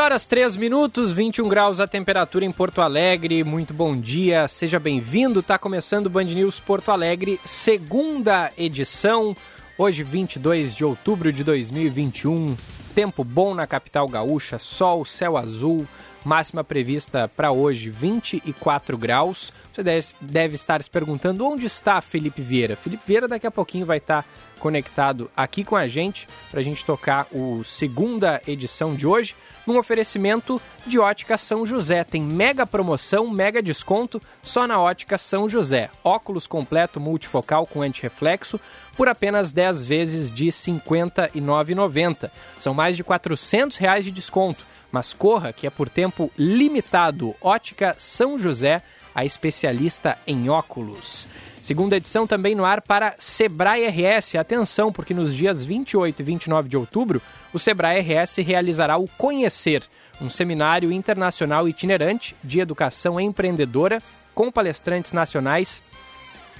Horas 3 minutos, 21 graus a temperatura em Porto Alegre. Muito bom dia, seja bem-vindo. Tá começando o Band News Porto Alegre, segunda edição. Hoje, 22 de outubro de 2021. Tempo bom na capital gaúcha, sol, céu azul. Máxima prevista para hoje, 24 graus. Você deve, estar se perguntando onde está Felipe Vieira. Felipe Vieira daqui a pouquinho vai estar conectado aqui com a gente para a gente tocar o segunda edição de hoje num oferecimento de Ótica São José. Tem mega promoção, mega desconto só na Ótica São José. Óculos completo multifocal com antirreflexo por apenas 10 vezes de R$ 59,90. São mais de 400 reais de desconto. Mas corra que é por tempo limitado. Ótica São José, a especialista em óculos. Segunda edição também no ar para Sebrae RS. Atenção, porque nos dias 28 e 29 de outubro, o Sebrae RS realizará o Conhecer, um seminário internacional itinerante de educação empreendedora com palestrantes nacionais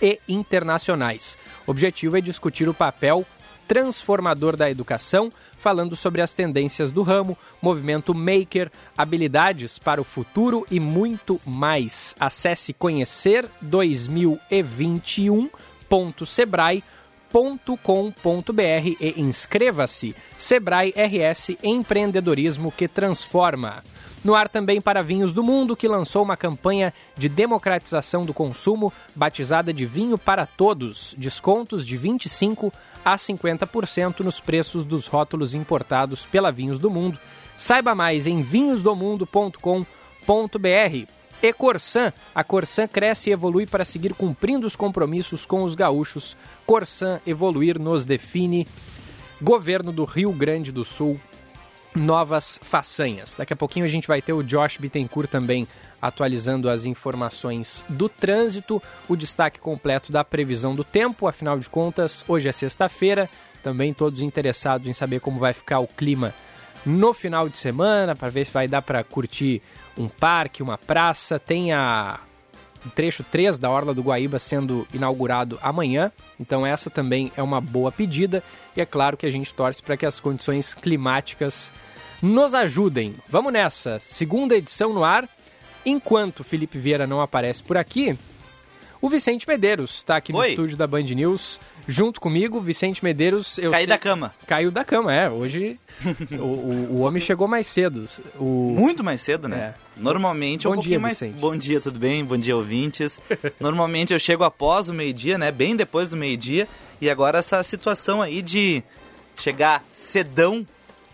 e internacionais. O objetivo é discutir o papel transformador da educação falando sobre as tendências do ramo, movimento maker, habilidades para o futuro e muito mais. Acesse conhecer 2021.sebrae.com.br e inscreva-se. Sebrae RS Empreendedorismo que transforma. No ar também para Vinhos do Mundo, que lançou uma campanha de democratização do consumo batizada de Vinho para Todos, descontos de 25 a 50% nos preços dos rótulos importados pela Vinhos do Mundo. Saiba mais em vinhosdomundo.com.br. E Corsan, a Corsan cresce e evolui para seguir cumprindo os compromissos com os gaúchos. Corsan evoluir nos define. Governo do Rio Grande do Sul, novas façanhas. Daqui a pouquinho a gente vai ter o Josh Bittencourt também atualizando as informações do trânsito, o destaque completo da previsão do tempo, afinal de contas, hoje é sexta-feira, também todos interessados em saber como vai ficar o clima no final de semana, para ver se vai dar para curtir um parque, uma praça, tem a o trecho 3 da Orla do Guaíba sendo inaugurado amanhã, então essa também é uma boa pedida. E é claro que a gente torce para que as condições climáticas nos ajudem. Vamos nessa, segunda edição no ar. Enquanto Felipe Vieira não aparece por aqui, o Vicente Medeiros está aqui no estúdio da Band News junto comigo. Vicente Medeiros. Eu Caiu sei... da cama. Caiu da cama, é. Hoje o, o, o, homem chegou mais cedo. O... Muito mais cedo, né? É. Normalmente Bom um dia, mais. Vicente. Bom dia, tudo bem? Bom dia, ouvintes. Normalmente eu chego após o meio-dia, né? Bem depois do meio-dia. E agora essa situação aí de chegar cedão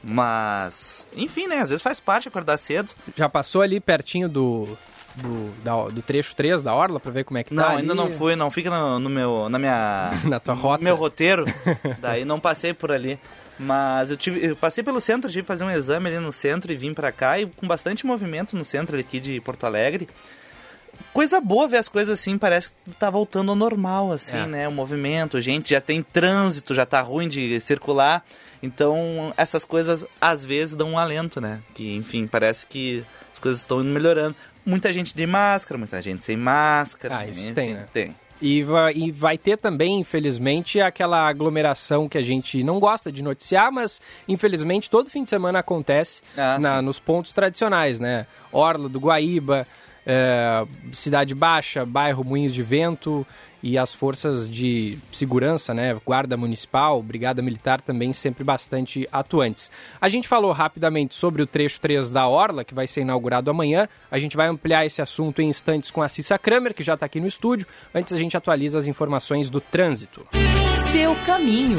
mas, enfim, né? Às vezes faz parte acordar cedo. Já passou ali pertinho do, do, da, do trecho 3 da Orla pra ver como é que não, tá? Não, ainda não fui, não fica no, no meu, na minha... na tua rota? No meu roteiro, daí não passei por ali. Mas eu, tive, eu passei pelo centro, tive que fazer um exame ali no centro e vim pra cá e com bastante movimento no centro aqui de Porto Alegre. Coisa boa ver as coisas assim, parece que tá voltando ao normal, assim, é. né? O movimento, gente já tem trânsito, já tá ruim de circular. Então, essas coisas às vezes dão um alento, né? Que, enfim, parece que as coisas estão melhorando. Muita gente de máscara, muita gente sem máscara. Ah, isso enfim, tem, né? Tem. E vai, e vai ter também, infelizmente, aquela aglomeração que a gente não gosta de noticiar, mas infelizmente todo fim de semana acontece ah, na, nos pontos tradicionais, né? Orla do Guaíba, é, Cidade Baixa, bairro Moinhos de Vento e as forças de segurança, né, Guarda Municipal, Brigada Militar também sempre bastante atuantes. A gente falou rapidamente sobre o trecho 3 da Orla, que vai ser inaugurado amanhã. A gente vai ampliar esse assunto em instantes com a Cissa Kramer, que já está aqui no estúdio. Antes a gente atualiza as informações do trânsito. Seu caminho.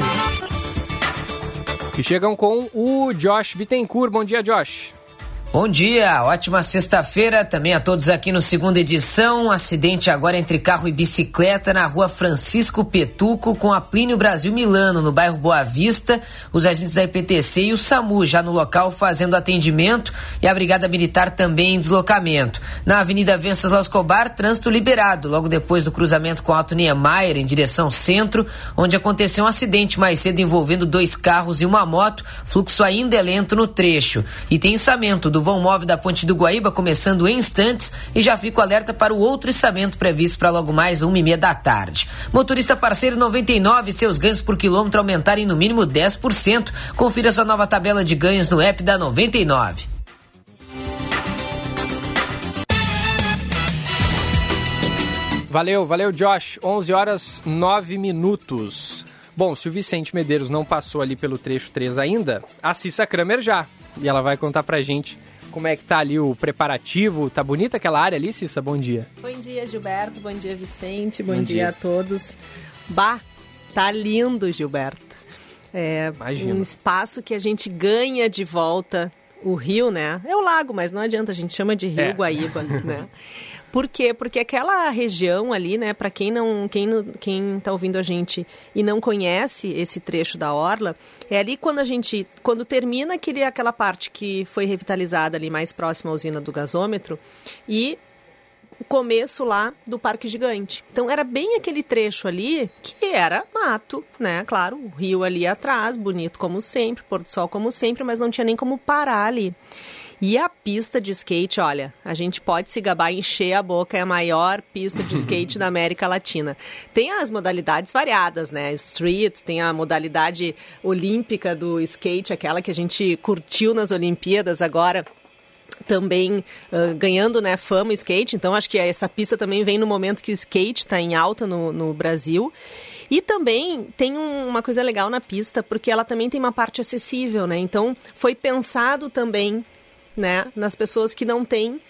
Que chegam com o Josh Bittencourt. Bom dia, Josh. Bom dia, ótima sexta-feira também a todos aqui no segunda edição. Um acidente agora entre carro e bicicleta na rua Francisco Petuco com a Plínio Brasil Milano, no bairro Boa Vista. Os agentes da IPTC e o SAMU já no local fazendo atendimento e a Brigada Militar também em deslocamento. Na Avenida Venceslau Escobar, trânsito liberado, logo depois do cruzamento com Alto Niemeyer em direção centro, onde aconteceu um acidente mais cedo envolvendo dois carros e uma moto. Fluxo ainda é lento no trecho. E tem do do vão móvel da Ponte do Guaíba começando em instantes e já fico alerta para o outro içamento previsto para logo mais uma e meia da tarde. Motorista parceiro 99, seus ganhos por quilômetro aumentarem no mínimo 10%. Confira sua nova tabela de ganhos no app da 99. Valeu, valeu, Josh. 11 horas 9 minutos. Bom, se o Vicente Medeiros não passou ali pelo trecho 3 ainda, a Cissa Kramer já. E ela vai contar pra gente como é que tá ali o preparativo. Tá bonita aquela área ali, Cissa? Bom dia. Bom dia, Gilberto. Bom dia, Vicente. Bom, Bom dia. dia. a todos. Bah, tá lindo, Gilberto. É Imagina. um espaço que a gente ganha de volta o rio, né? É o lago, mas não adianta, a gente chama de Rio é. Guaíba, né? Por quê? Porque aquela região ali, né, para quem não, quem quem tá ouvindo a gente e não conhece esse trecho da orla, é ali quando a gente, quando termina aquele aquela parte que foi revitalizada ali mais próxima à usina do gasômetro e o começo lá do Parque Gigante. Então era bem aquele trecho ali que era mato, né? Claro, o rio ali atrás, bonito como sempre, pôr do sol como sempre, mas não tinha nem como parar ali. E a pista de skate, olha, a gente pode se gabar, encher a boca, é a maior pista de skate da América Latina. Tem as modalidades variadas, né? Street, tem a modalidade olímpica do skate, aquela que a gente curtiu nas Olimpíadas agora também uh, ganhando né, fama o skate. Então, acho que essa pista também vem no momento que o skate está em alta no, no Brasil. E também tem um, uma coisa legal na pista, porque ela também tem uma parte acessível, né? Então, foi pensado também né, nas pessoas que não têm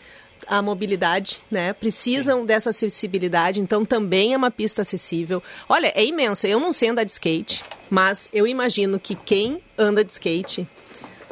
a mobilidade, né? Precisam Sim. dessa acessibilidade, então também é uma pista acessível. Olha, é imensa. Eu não sei andar de skate, mas eu imagino que quem anda de skate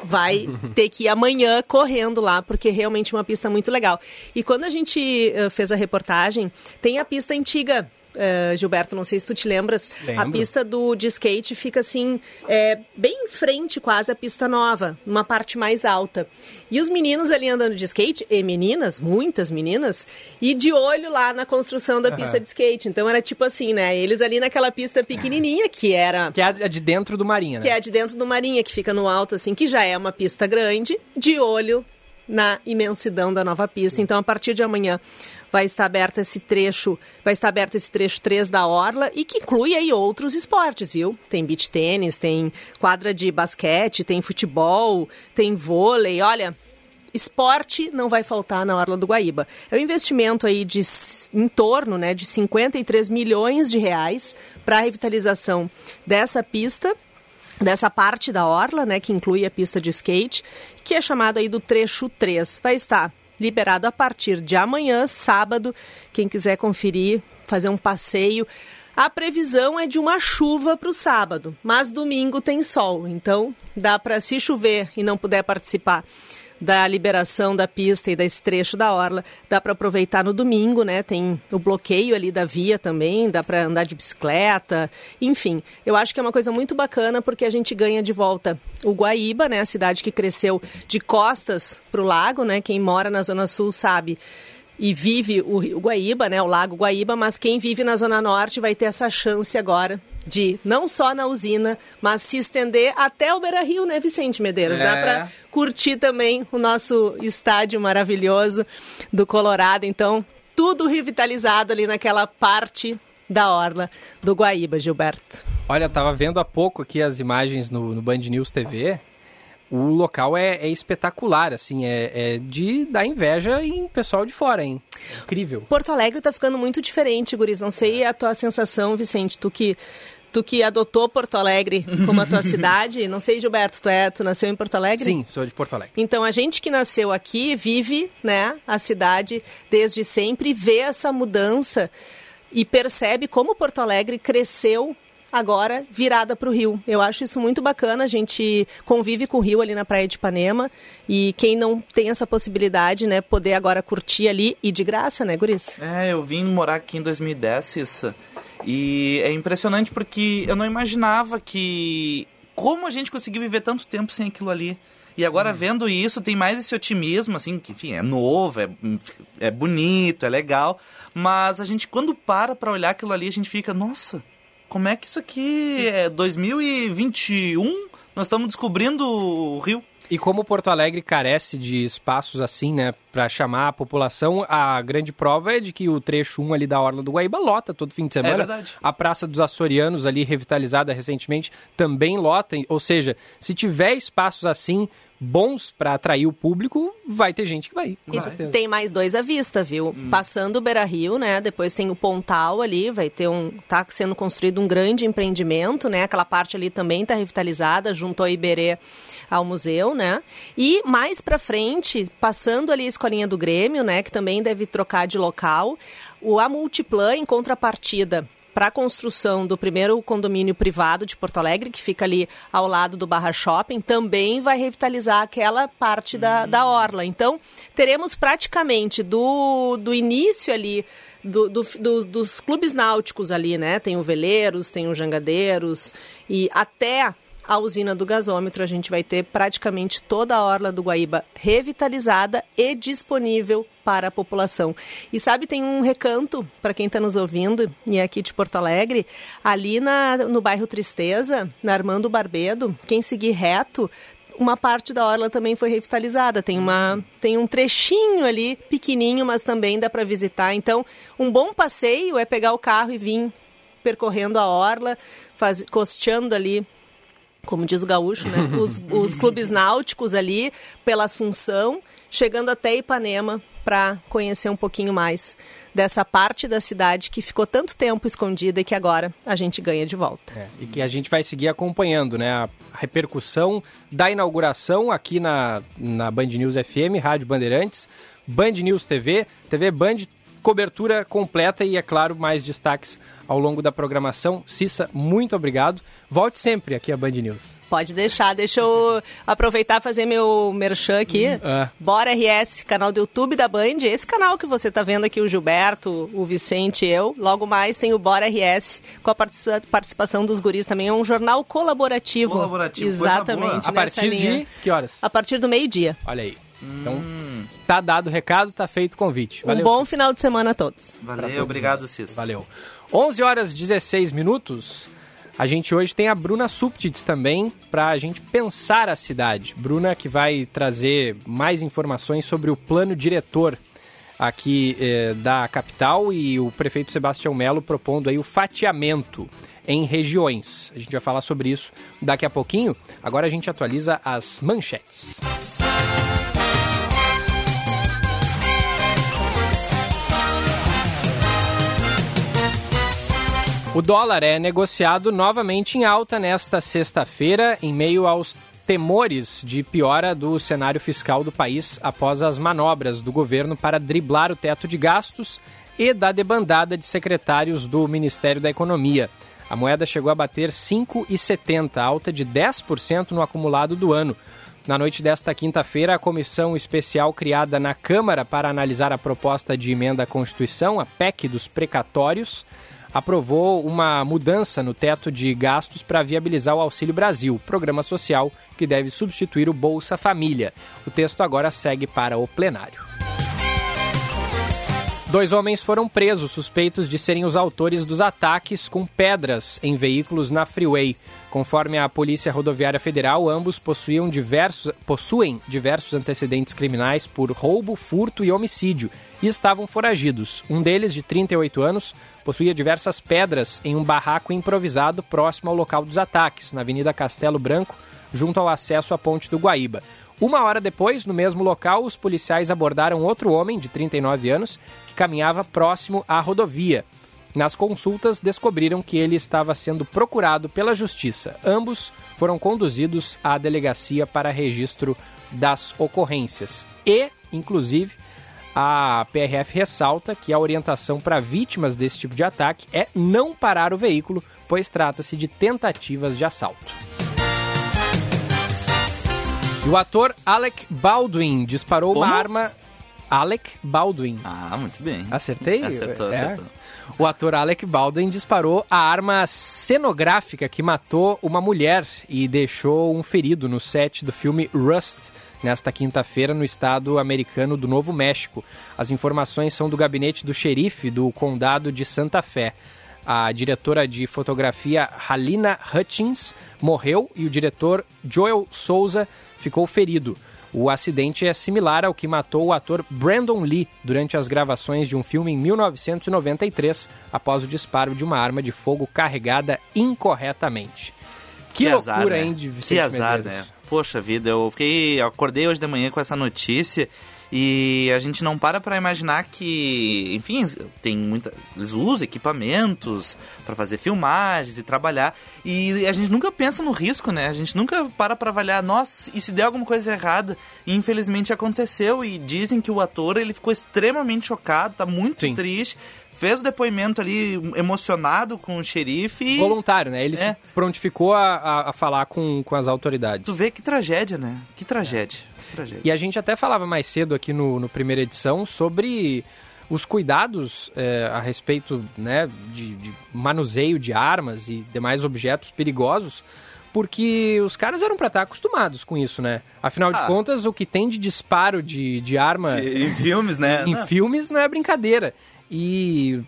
vai ter que ir amanhã correndo lá, porque é realmente uma pista muito legal. E quando a gente uh, fez a reportagem, tem a pista antiga uh, Gilberto, não sei se tu te lembras, Lembro. a pista do, de skate fica assim, é, bem em frente quase à pista nova, numa parte mais alta. E os meninos ali andando de skate, e meninas, muitas meninas, e de olho lá na construção da uhum. pista de skate. Então era tipo assim, né? Eles ali naquela pista pequenininha, que era... Que é a de dentro do Marinha, né? Que é a de dentro do Marinha, que fica no alto, assim, que já é uma pista grande, de olho na imensidão da nova pista. Então, a partir de amanhã vai estar aberto esse trecho, vai estar aberto esse trecho 3 da Orla e que inclui aí outros esportes, viu? Tem beach tênis, tem quadra de basquete, tem futebol, tem vôlei, olha, esporte não vai faltar na Orla do Guaíba. É um investimento aí de em torno, né, de 53 milhões de reais para a revitalização dessa pista dessa parte da orla, né, que inclui a pista de skate, que é chamado aí do trecho 3. Vai estar liberado a partir de amanhã, sábado. Quem quiser conferir, fazer um passeio. A previsão é de uma chuva para o sábado, mas domingo tem sol, então dá para se chover e não puder participar da liberação da pista e da trecho da orla, dá para aproveitar no domingo, né? Tem o bloqueio ali da via também, dá para andar de bicicleta, enfim. Eu acho que é uma coisa muito bacana porque a gente ganha de volta o Guaíba, né? A cidade que cresceu de costas para o lago, né? Quem mora na Zona Sul sabe e vive o Rio Guaíba, né, o Lago Guaíba, mas quem vive na Zona Norte vai ter essa chance agora de não só na usina, mas se estender até o Beira Rio, né, Vicente Medeiros? É. Dá para curtir também o nosso estádio maravilhoso do Colorado. Então, tudo revitalizado ali naquela parte da orla do Guaíba, Gilberto. Olha, tava vendo há pouco aqui as imagens no, no Band News TV o local é, é espetacular, assim, é, é, de dar inveja em pessoal de fora, hein? É incrível. Porto Alegre tá ficando muito diferente, Guris. Não sei a tua sensação, Vicente, tu que tu que adotou Porto Alegre como a tua cidade. Não sei, Gilberto, tu, é, tu nasceu em Porto Alegre? Sim, sou de Porto Alegre. Então, a gente que nasceu aqui vive né, a cidade desde sempre, vê essa mudança e percebe como Porto Alegre cresceu agora virada para o rio. Eu acho isso muito bacana. A gente convive com o rio ali na Praia de Ipanema e quem não tem essa possibilidade, né, poder agora curtir ali e de graça, né, Guris? É, eu vim morar aqui em 2010, isso. E é impressionante porque eu não imaginava que como a gente conseguiu viver tanto tempo sem aquilo ali. E agora, hum. vendo isso, tem mais esse otimismo, assim, que, enfim, é novo, é, é bonito, é legal. Mas a gente, quando para pra olhar aquilo ali, a gente fica, nossa, como é que isso aqui é 2021? Nós estamos descobrindo o Rio. E como Porto Alegre carece de espaços assim, né, para chamar a população, a grande prova é de que o trecho 1 ali da Orla do Guaíba lota todo fim de semana. É verdade. A Praça dos Açorianos ali revitalizada recentemente também lota, ou seja, se tiver espaços assim, bons para atrair o público, vai ter gente que vai ir. Com certeza. Tem mais dois à vista, viu? Hum. Passando o Beira Rio, né? Depois tem o Pontal ali, vai ter um. tá sendo construído um grande empreendimento, né? Aquela parte ali também está revitalizada, junto ao Iberê ao museu, né? E mais para frente, passando ali a escolinha do Grêmio, né? Que também deve trocar de local. O A Multiplan, em contrapartida, para a construção do primeiro condomínio privado de Porto Alegre, que fica ali ao lado do Barra Shopping, também vai revitalizar aquela parte da, uhum. da orla. Então, teremos praticamente do, do início ali do, do, do, dos clubes náuticos ali, né? Tem o Veleiros, tem o Jangadeiros e até a usina do gasômetro, a gente vai ter praticamente toda a orla do Guaíba revitalizada e disponível para a população. E sabe, tem um recanto para quem está nos ouvindo e é aqui de Porto Alegre, ali na, no bairro Tristeza, na Armando Barbedo, quem seguir reto uma parte da orla também foi revitalizada. Tem, uma, tem um trechinho ali, pequenininho, mas também dá para visitar. Então, um bom passeio é pegar o carro e vir percorrendo a orla, faz, costeando ali como diz o gaúcho, né? Os, os clubes náuticos ali pela Assunção, chegando até Ipanema para conhecer um pouquinho mais dessa parte da cidade que ficou tanto tempo escondida e que agora a gente ganha de volta. É, e que a gente vai seguir acompanhando, né? A repercussão da inauguração aqui na, na Band News FM, Rádio Bandeirantes, Band News TV, TV Band, cobertura completa e, é claro, mais destaques ao longo da programação. Cissa, muito obrigado. Volte sempre aqui a Band News. Pode deixar, deixa eu aproveitar e fazer meu merchan aqui. Hum, é. Bora RS, canal do YouTube da Band. Esse canal que você está vendo aqui, o Gilberto, o Vicente e eu. Logo mais tem o Bora RS, com a participação dos guris também. É um jornal colaborativo. Colaborativo, Exatamente. A partir linha. de que horas? A partir do meio-dia. Olha aí. Então, hum. tá dado o recado, tá feito o convite. Valeu, um bom final de semana a todos. Valeu, obrigado, Cis. Valeu. 11 horas 16 minutos. A gente hoje tem a Bruna Subtits também para a gente pensar a cidade. Bruna que vai trazer mais informações sobre o plano diretor aqui eh, da capital e o prefeito Sebastião Melo propondo aí o fatiamento em regiões. A gente vai falar sobre isso daqui a pouquinho. Agora a gente atualiza as manchetes. O dólar é negociado novamente em alta nesta sexta-feira, em meio aos temores de piora do cenário fiscal do país após as manobras do governo para driblar o teto de gastos e da debandada de secretários do Ministério da Economia. A moeda chegou a bater 5,70, alta de 10% no acumulado do ano. Na noite desta quinta-feira, a comissão especial criada na Câmara para analisar a proposta de emenda à Constituição, a PEC dos precatórios, aprovou uma mudança no teto de gastos para viabilizar o Auxílio Brasil, programa social que deve substituir o Bolsa Família. O texto agora segue para o plenário. Dois homens foram presos suspeitos de serem os autores dos ataques com pedras em veículos na Freeway. Conforme a Polícia Rodoviária Federal, ambos possuíam diversos, possuem diversos antecedentes criminais por roubo, furto e homicídio e estavam foragidos. Um deles, de 38 anos, possuía diversas pedras em um barraco improvisado próximo ao local dos ataques, na Avenida Castelo Branco, junto ao acesso à Ponte do Guaíba. Uma hora depois, no mesmo local, os policiais abordaram outro homem de 39 anos que caminhava próximo à rodovia. Nas consultas, descobriram que ele estava sendo procurado pela justiça. Ambos foram conduzidos à delegacia para registro das ocorrências. E, inclusive, a PRF ressalta que a orientação para vítimas desse tipo de ataque é não parar o veículo, pois trata-se de tentativas de assalto. O ator Alec Baldwin disparou Como? uma arma. Alec Baldwin. Ah, muito bem. Acertei? Acertou, é. acertou. O ator Alec Baldwin disparou a arma cenográfica que matou uma mulher e deixou um ferido no set do filme Rust nesta quinta-feira no estado americano do Novo México. As informações são do gabinete do xerife do condado de Santa Fé. A diretora de fotografia Halina Hutchins morreu e o diretor Joel Souza ficou ferido. O acidente é similar ao que matou o ator Brandon Lee durante as gravações de um filme em 1993, após o disparo de uma arma de fogo carregada incorretamente. Que, que loucura, azar, né? hein, de Vicente Que azar, Medeiros. né? Poxa vida, eu fiquei. Eu acordei hoje de manhã com essa notícia e a gente não para para imaginar que, enfim, tem muita, eles usam equipamentos para fazer filmagens e trabalhar e a gente nunca pensa no risco, né? A gente nunca para para avaliar, nossa, e se der alguma coisa errada? E infelizmente aconteceu e dizem que o ator ele ficou extremamente chocado, tá muito Sim. triste fez o depoimento ali emocionado com o xerife. E... Voluntário, né? Ele é. se prontificou a, a, a, falar com, com as autoridades. Tu vê que tragédia, né? Que tragédia. É. que tragédia. E a gente até falava mais cedo aqui no, no primeira edição sobre os cuidados é, a respeito né, de, de manuseio de armas e demais objetos perigosos porque os caras eram para estar acostumados com isso, né? Afinal de ah. contas, o que tem de disparo de, de arma. Em filmes, né? em não. filmes não é brincadeira. E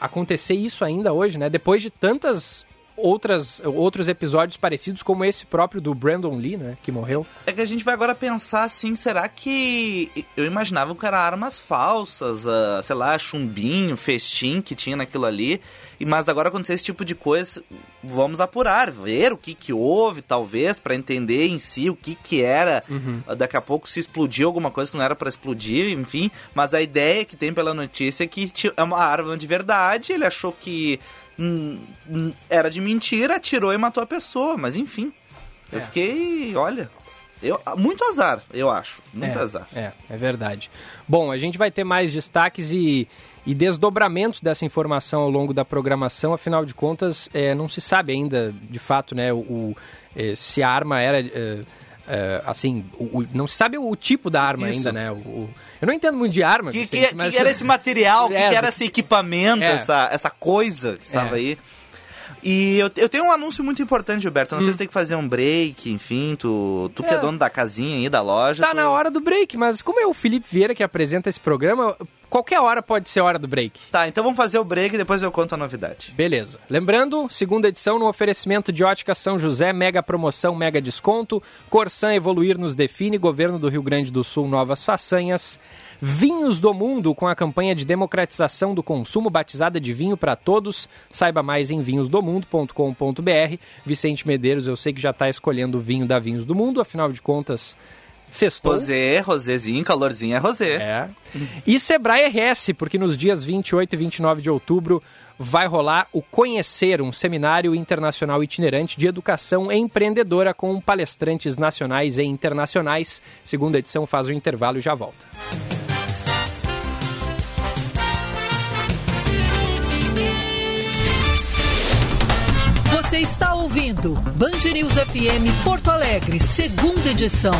acontecer isso ainda hoje, né? Depois de tantas outras, outros episódios parecidos, como esse próprio do Brandon Lee, né? Que morreu. É que a gente vai agora pensar assim, será que. Eu imaginava que eram armas falsas, uh, sei lá, chumbinho, festim que tinha naquilo ali. Mas agora acontecer esse tipo de coisa, vamos apurar, ver o que que houve, talvez, para entender em si o que que era. Uhum. Daqui a pouco se explodiu alguma coisa que não era para explodir, enfim. Mas a ideia que tem pela notícia é que é uma arma de verdade. Ele achou que era de mentira, atirou e matou a pessoa. Mas enfim, eu é. fiquei, olha, eu, muito azar, eu acho. Muito é, azar. É, é verdade. Bom, a gente vai ter mais destaques e e desdobramentos dessa informação ao longo da programação. Afinal de contas, é, não se sabe ainda, de fato, né, o, o é, se a arma era... É, é assim, o, o, não se sabe o tipo da arma Isso. ainda, né? O, eu não entendo muito de arma. Que, que, mas... que era esse material? O é, que, era esse equipamento, é. essa, essa coisa que estava aí? E eu, eu tenho um anúncio muito importante, Gilberto. Não hum. sei se tem que fazer um break, enfim. Tu, tu é. que é dono da casinha aí, da loja. Tá tu... na hora do break, mas como é o Felipe Vieira que apresenta esse programa, qualquer hora pode ser hora do break. Tá, então vamos fazer o break e depois eu conto a novidade. Beleza. Lembrando, segunda edição no oferecimento de Ótica São José, mega promoção, mega desconto. Corsan Evoluir nos define, Governo do Rio Grande do Sul, novas façanhas. Vinhos do Mundo, com a campanha de democratização do consumo batizada de vinho para todos. Saiba mais em vinhosdomundo.com.br. Vicente Medeiros, eu sei que já está escolhendo o vinho da Vinhos do Mundo, afinal de contas, Sextou. Rosé, rosézinho, calorzinho é rosé. É. E Sebrae RS, porque nos dias 28 e 29 de outubro vai rolar o Conhecer, um seminário internacional itinerante de educação empreendedora com palestrantes nacionais e internacionais. Segunda edição faz o intervalo e já volta. Você está ouvindo Band News FM Porto Alegre, segunda edição.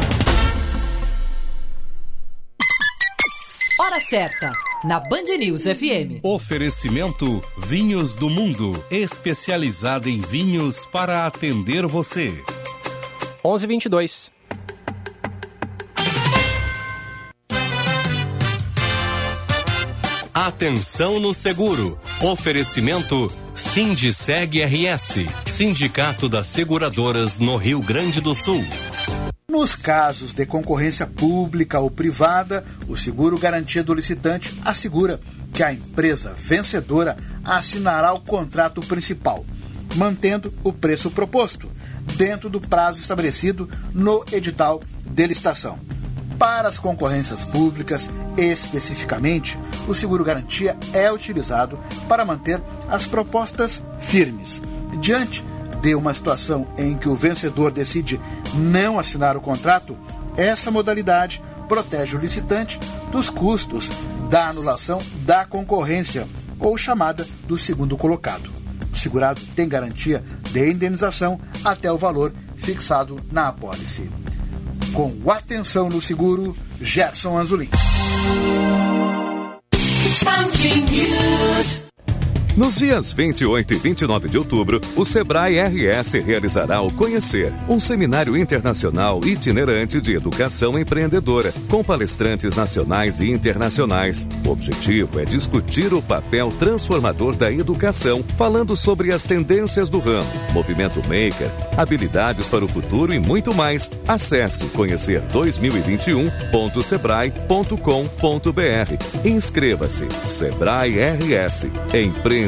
Hora certa, na Band News FM. Oferecimento Vinhos do Mundo, especializada em vinhos para atender você. 11:22. Atenção no seguro. Oferecimento Sindiceg RS, Sindicato das Seguradoras no Rio Grande do Sul. Nos casos de concorrência pública ou privada, o seguro garantia do licitante assegura que a empresa vencedora assinará o contrato principal, mantendo o preço proposto, dentro do prazo estabelecido no edital de licitação. Para as concorrências públicas, especificamente, o seguro garantia é utilizado para manter as propostas firmes. Diante de uma situação em que o vencedor decide não assinar o contrato, essa modalidade protege o licitante dos custos da anulação da concorrência, ou chamada do segundo colocado. segurado tem garantia de indenização até o valor fixado na apólice. Com atenção no seguro, Gerson Anzolin. Nos dias 28 e 29 de outubro, o Sebrae RS realizará o Conhecer, um seminário internacional itinerante de educação empreendedora, com palestrantes nacionais e internacionais. O objetivo é discutir o papel transformador da educação, falando sobre as tendências do ramo, movimento maker, habilidades para o futuro e muito mais. Acesse conhecer2021.sebrae.com.br. Inscreva-se. Sebrae RS. Empreendedor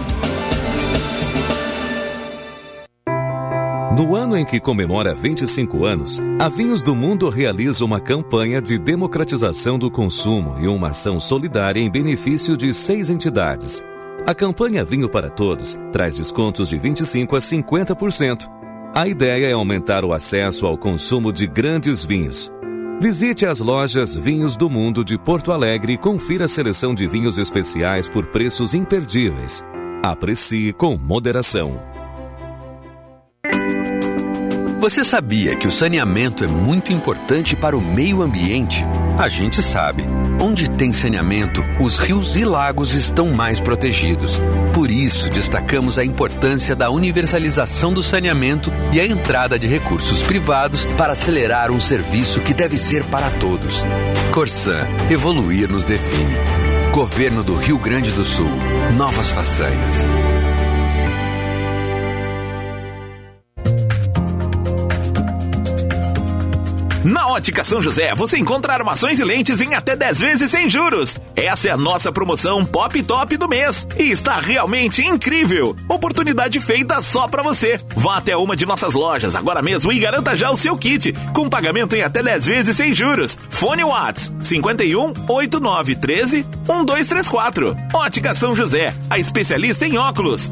No ano em que comemora 25 anos, a Vinhos do Mundo realiza uma campanha de democratização do consumo e uma ação solidária em benefício de seis entidades. A campanha Vinho para Todos traz descontos de 25% a 50%. A ideia é aumentar o acesso ao consumo de grandes vinhos. Visite as lojas Vinhos do Mundo de Porto Alegre e confira a seleção de vinhos especiais por preços imperdíveis. Aprecie com moderação. Você sabia que o saneamento é muito importante para o meio ambiente? A gente sabe. Onde tem saneamento, os rios e lagos estão mais protegidos. Por isso, destacamos a importância da universalização do saneamento e a entrada de recursos privados para acelerar um serviço que deve ser para todos. Corsan, evoluir nos define. Governo do Rio Grande do Sul. Novas façanhas. Na Ótica São José, você encontra armações e lentes em até 10 vezes sem juros. Essa é a nossa promoção Pop Top do mês e está realmente incrível. Oportunidade feita só para você. Vá até uma de nossas lojas agora mesmo e garanta já o seu kit com pagamento em até 10 vezes sem juros. Fone Whats 51 8913 1234. Ótica São José, a especialista em óculos.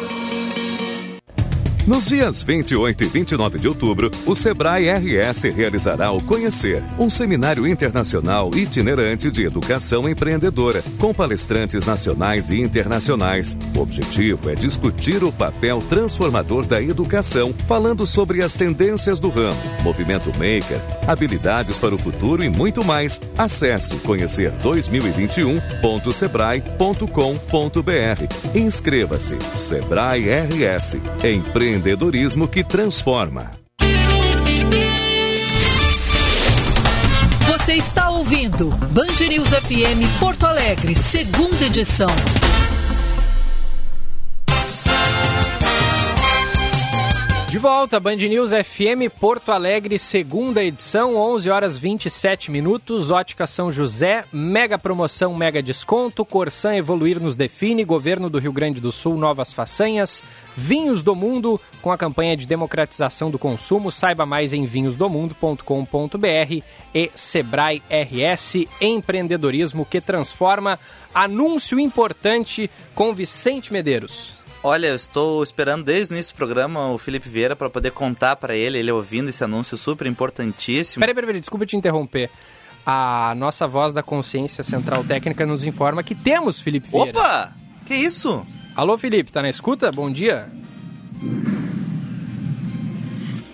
Nos dias 28 e 29 de outubro, o Sebrae RS realizará o Conhecer, um seminário internacional itinerante de educação empreendedora, com palestrantes nacionais e internacionais. O objetivo é discutir o papel transformador da educação, falando sobre as tendências do ramo, movimento maker, habilidades para o futuro e muito mais. Acesse conhecer2021.sebrae.com.br. Inscreva-se. Sebrae RS. Empreendedor empreendedorismo que transforma. Você está ouvindo Band News FM Porto Alegre, segunda edição. De volta, Band News FM Porto Alegre, segunda edição, 11 horas 27 minutos. Ótica São José, mega promoção, mega desconto. Corsan Evoluir nos define. Governo do Rio Grande do Sul, novas façanhas. Vinhos do Mundo, com a campanha de democratização do consumo. Saiba mais em vinhosdomundo.com.br e Sebrae RS, empreendedorismo que transforma. Anúncio importante com Vicente Medeiros. Olha, eu estou esperando desde o início do programa o Felipe Vieira para poder contar para ele, ele ouvindo esse anúncio super importantíssimo. Peraí, peraí, peraí, desculpa te interromper. A nossa voz da consciência central técnica nos informa que temos Felipe Vieira. Opa! Que isso? Alô, Felipe, tá na escuta? Bom dia.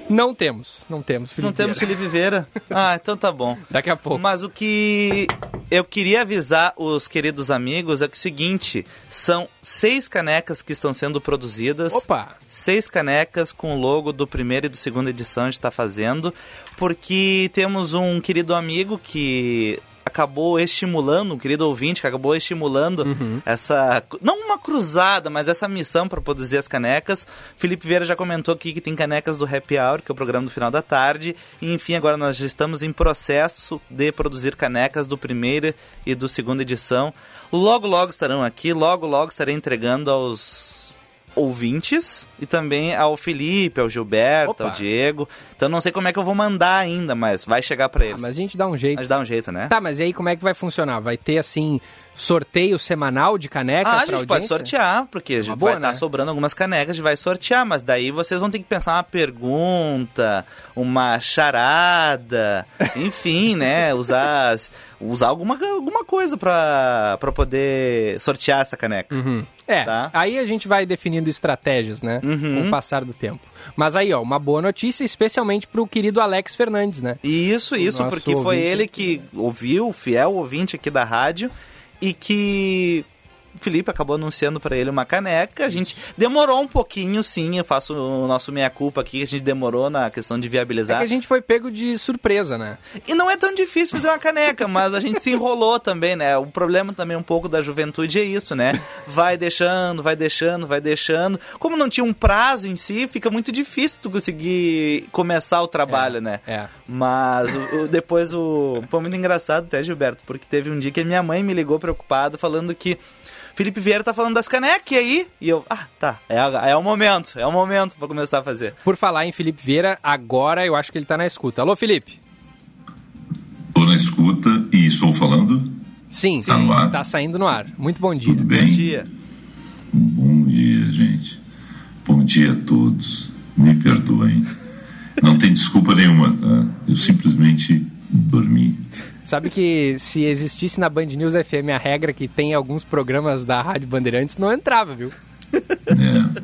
Não temos, não temos Felipe Não temos Vieira. Felipe Vieira. Ah, então tá bom. Daqui a pouco. Mas o que eu queria avisar os queridos amigos é que é o seguinte, são seis canecas que estão sendo produzidas. Opa! Seis canecas com o logo do primeiro e do segundo edição a gente está fazendo, porque temos um querido amigo que acabou estimulando, um querido ouvinte que acabou estimulando uhum. essa, não uma cruzada, mas essa missão para produzir as canecas. Felipe Vieira já comentou aqui que tem canecas do Happy Hour, que é o programa do final da tarde. E enfim, agora nós já estamos em processo de produzir canecas do primeira e do segunda edição. Logo, logo estarão aqui, logo, logo estarei entregando aos ouvintes e também ao Felipe, ao Gilberto, Opa. ao Diego. Então não sei como é que eu vou mandar ainda, mas vai chegar para ah, eles. mas a gente dá um jeito. A gente dá um jeito, né? Tá, mas e aí como é que vai funcionar? Vai ter assim sorteio semanal de canecas Ah, a gente pode sortear, porque a gente boa, vai estar tá né? sobrando algumas canecas, a gente vai sortear, mas daí vocês vão ter que pensar uma pergunta, uma charada, enfim, né? Usar, usar alguma, alguma coisa para poder sortear essa caneca. Uhum. É, tá? aí a gente vai definindo estratégias, né? Uhum. Com o passar do tempo. Mas aí, ó, uma boa notícia, especialmente pro querido Alex Fernandes, né? Isso, isso, porque foi ele que ouviu, fiel ouvinte aqui da rádio, e que Felipe acabou anunciando para ele uma caneca. A gente demorou um pouquinho, sim. Eu faço o nosso meia-culpa aqui. A gente demorou na questão de viabilizar. É que a gente foi pego de surpresa, né? E não é tão difícil fazer uma caneca, mas a gente se enrolou também, né? O problema também um pouco da juventude é isso, né? Vai deixando, vai deixando, vai deixando. Como não tinha um prazo em si, fica muito difícil tu conseguir começar o trabalho, é, né? É. Mas o, o, depois o. Foi muito engraçado até, Gilberto, porque teve um dia que minha mãe me ligou preocupada falando que Felipe Vieira tá falando das canecas, e aí? E eu, ah, tá, é, é o momento, é o momento para começar a fazer. Por falar em Felipe Vieira, agora eu acho que ele tá na escuta. Alô, Felipe? Tô na escuta e estou falando? Sim, tá, sim, tá saindo no ar. Muito bom dia. Tudo bem? Bom dia. Bom dia, gente. Bom dia a todos. Me perdoem. Não tem desculpa nenhuma, tá? Eu simplesmente dormi. Sabe que se existisse na Band News FM a regra que tem alguns programas da Rádio Bandeirantes, não entrava, viu? É.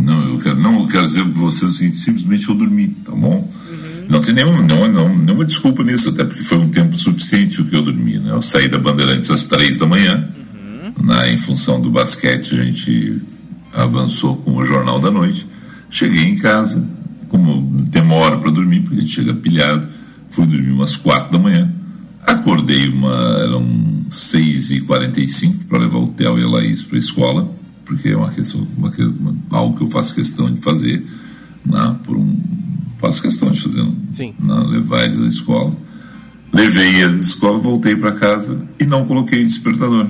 Não, eu quero, não, eu quero dizer para vocês o seguinte, simplesmente eu dormi, tá bom? Uhum. Não tem nenhuma, não, não, nenhuma desculpa nisso, até porque foi um tempo suficiente o que eu dormi, né? Eu saí da Bandeirantes às três da manhã, uhum. né? em função do basquete a gente avançou com o Jornal da Noite, cheguei em casa, como demora para dormir, porque a gente chega pilhado, fui dormir umas quatro da manhã. Acordei uma. eram seis e quarenta e cinco para levar o Theo e a Laís para a escola, porque é uma questão, uma, uma, algo que eu faço questão de fazer, né, por um, faço questão de fazer, Sim. Né, levar eles à escola. Levei eles à escola, voltei para casa e não coloquei despertador.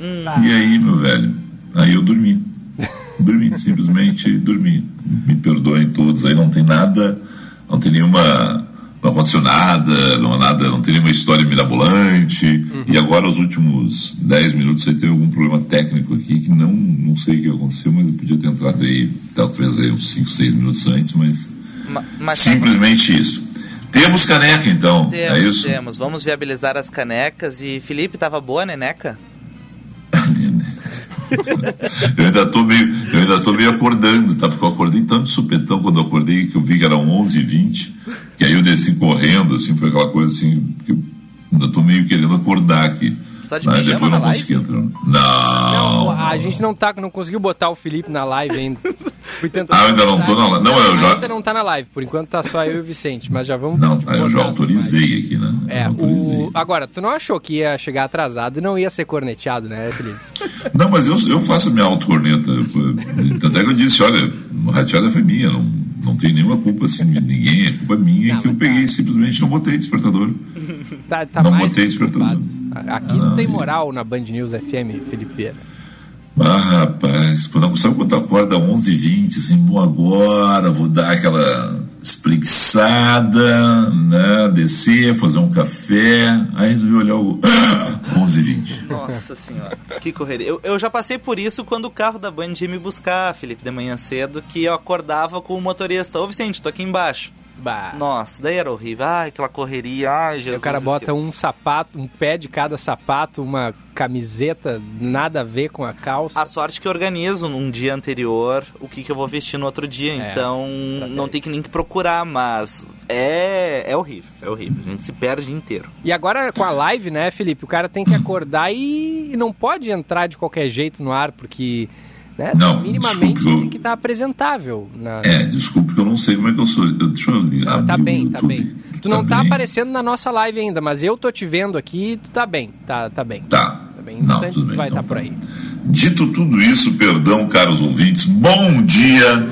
Hum. E aí, meu velho, aí eu dormi. Dormi, simplesmente dormi. Me perdoem todos, aí não tem nada, não tem nenhuma não aconteceu nada, não nada, não tem nenhuma história mirabolante. Uhum. E agora, os últimos 10 minutos, aí teve algum problema técnico aqui que não, não sei o que aconteceu, mas eu podia ter entrado aí, talvez aí uns 5, 6 minutos antes, mas, mas simplesmente isso. Temos caneca, então. Temos, é isso? temos. Vamos viabilizar as canecas. E Felipe, tava boa a neneca? Eu ainda tô meio, eu ainda tô meio acordando, tá? Porque eu acordei tanto supetão quando eu acordei que eu vi que eram 11h20, que aí eu desci correndo, assim, foi aquela coisa assim, que eu ainda tô meio querendo acordar aqui. Tá de Mas depois não consegui entrar. Não. não. A gente não, tá, não conseguiu botar o Felipe na live ainda. ah, eu ainda não tô na live. Não, eu já... Ainda não tá na live, por enquanto tá só eu e o Vicente, mas já vamos. Não, eu já autorizei aqui, né? É, o... agora, tu não achou que ia chegar atrasado e não ia ser corneteado, né, Felipe? Não, mas eu, eu faço a minha autocorneta. Tanto é que eu disse, olha, a rateada foi minha, não, não tem nenhuma culpa assim de ninguém, é culpa minha não, que eu peguei tá. simplesmente não botei despertador. Tá, tá não botei despertador. Aqui ah, tu tem moral na Band News FM, Felipe Vieira. Ah, rapaz, não sabe quando acorda 11h20, assim, bom, agora vou dar aquela espreguiçada, né? Descer, fazer um café. Aí resolvi olhar o 11h20. Nossa senhora, que correria. Eu, eu já passei por isso quando o carro da Band ia me buscar, Felipe, de manhã cedo, que eu acordava com o motorista. Ô Vicente, tô aqui embaixo. Bah. Nossa, daí era horrível. Ai, aquela correria. Ai, Jesus. o cara bota um sapato, um pé de cada sapato, uma camiseta, nada a ver com a calça. A sorte que eu organizo num dia anterior o que, que eu vou vestir no outro dia. É, então não tem que nem que procurar, mas é, é horrível. É horrível. A gente se perde o dia inteiro. E agora com a live, né, Felipe? O cara tem que acordar e não pode entrar de qualquer jeito no ar, porque né? Não, minimamente desculpe, tem que estar tá apresentável. Na... É, desculpe que eu não sei como é que eu sou. Deixa eu ligar. Não, tá bem, tá bem. Tu não tá, tá aparecendo na nossa live ainda, mas eu tô te vendo aqui tu tá bem. Tá, tá bem. Tá. Tá bem. Não, tudo bem, vai estar então, tá por aí. Dito tudo isso, perdão, caros ouvintes, bom dia!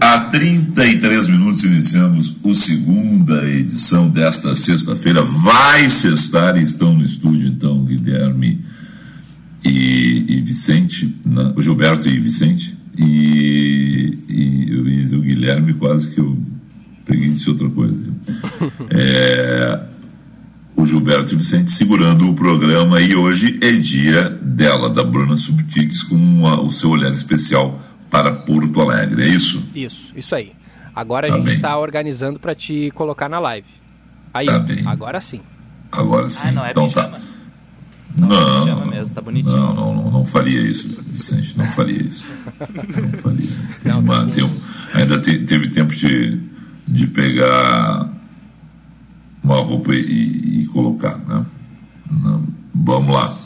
Há 33 minutos iniciamos a segunda edição desta sexta-feira. Vai sextar e estão no estúdio, então, Guilherme e, e Vicente, né? o Gilberto e Vicente, e, e, e, o Guilherme quase que eu peguei e disse outra coisa. É, o Gilberto e Vicente segurando o programa e hoje é dia dela, da Bruna Subtix, com a, o seu olhar especial para Porto Alegre, é isso? Isso, isso aí. Agora a tá gente está organizando para te colocar na live. Aí, tá agora sim. Agora sim. Ah, não, é então tá. Não, não, não, mesmo, tá bonitinho. Não, não, não, não faria isso, Vicente, não faria isso. Não faria. Tem não, tem um, ainda te, teve tempo de, de pegar uma roupa e, e colocar, né? Não, vamos lá.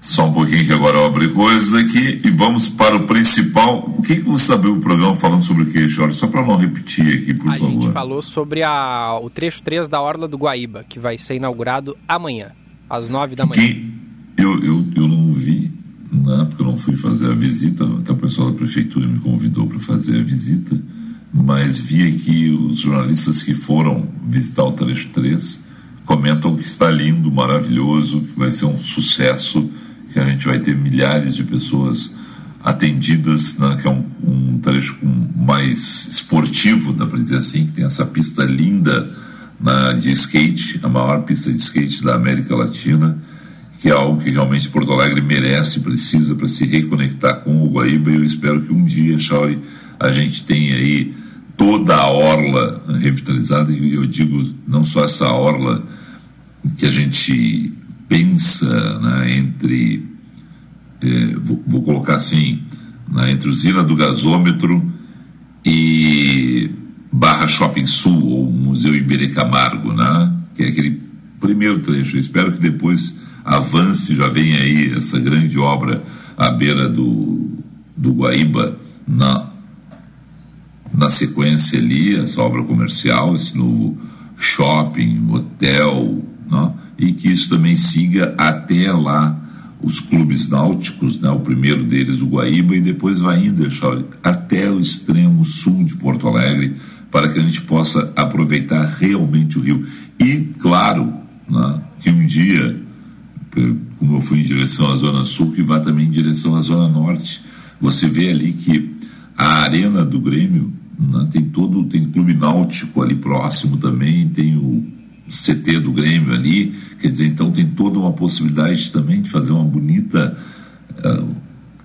Só um pouquinho que agora eu abri coisas aqui e vamos para o principal. O que, que você abriu o programa falando sobre o que, Jorge? Só para não repetir aqui, por a favor. A gente falou sobre a, o trecho 3 da Orla do Guaíba, que vai ser inaugurado amanhã às nove da manhã. Eu, eu, eu não vi, né, porque eu não fui fazer a visita, até o pessoal da prefeitura me convidou para fazer a visita, mas vi aqui os jornalistas que foram visitar o trecho 3 comentam que está lindo, maravilhoso, que vai ser um sucesso, que a gente vai ter milhares de pessoas atendidas, né, que é um, um trecho mais esportivo, dá para dizer assim, que tem essa pista linda na, de skate, a maior pista de skate da América Latina, que é algo que realmente Porto Alegre merece, precisa para se reconectar com o Guaíba. E eu espero que um dia, Chauri, a gente tenha aí toda a orla revitalizada. E eu digo não só essa orla que a gente pensa né, entre, é, vou, vou, colocar assim, né, entre usina do gasômetro e Barra Shopping Sul ou Museu Iberê Camargo, né? que é aquele primeiro trecho. Eu espero que depois avance, já venha aí essa grande obra à beira do, do Guaíba na, na sequência ali, essa obra comercial, esse novo shopping, hotel, né? e que isso também siga até lá os clubes náuticos, né? o primeiro deles o Guaíba, e depois vai indo até o extremo sul de Porto Alegre, para que a gente possa aproveitar realmente o rio. E, claro, né, que um dia, como eu fui em direção à Zona Sul, que vá também em direção à Zona Norte. Você vê ali que a arena do Grêmio né, tem todo, tem clube náutico ali próximo também, tem o CT do Grêmio ali, quer dizer, então tem toda uma possibilidade também de fazer uma bonita uh,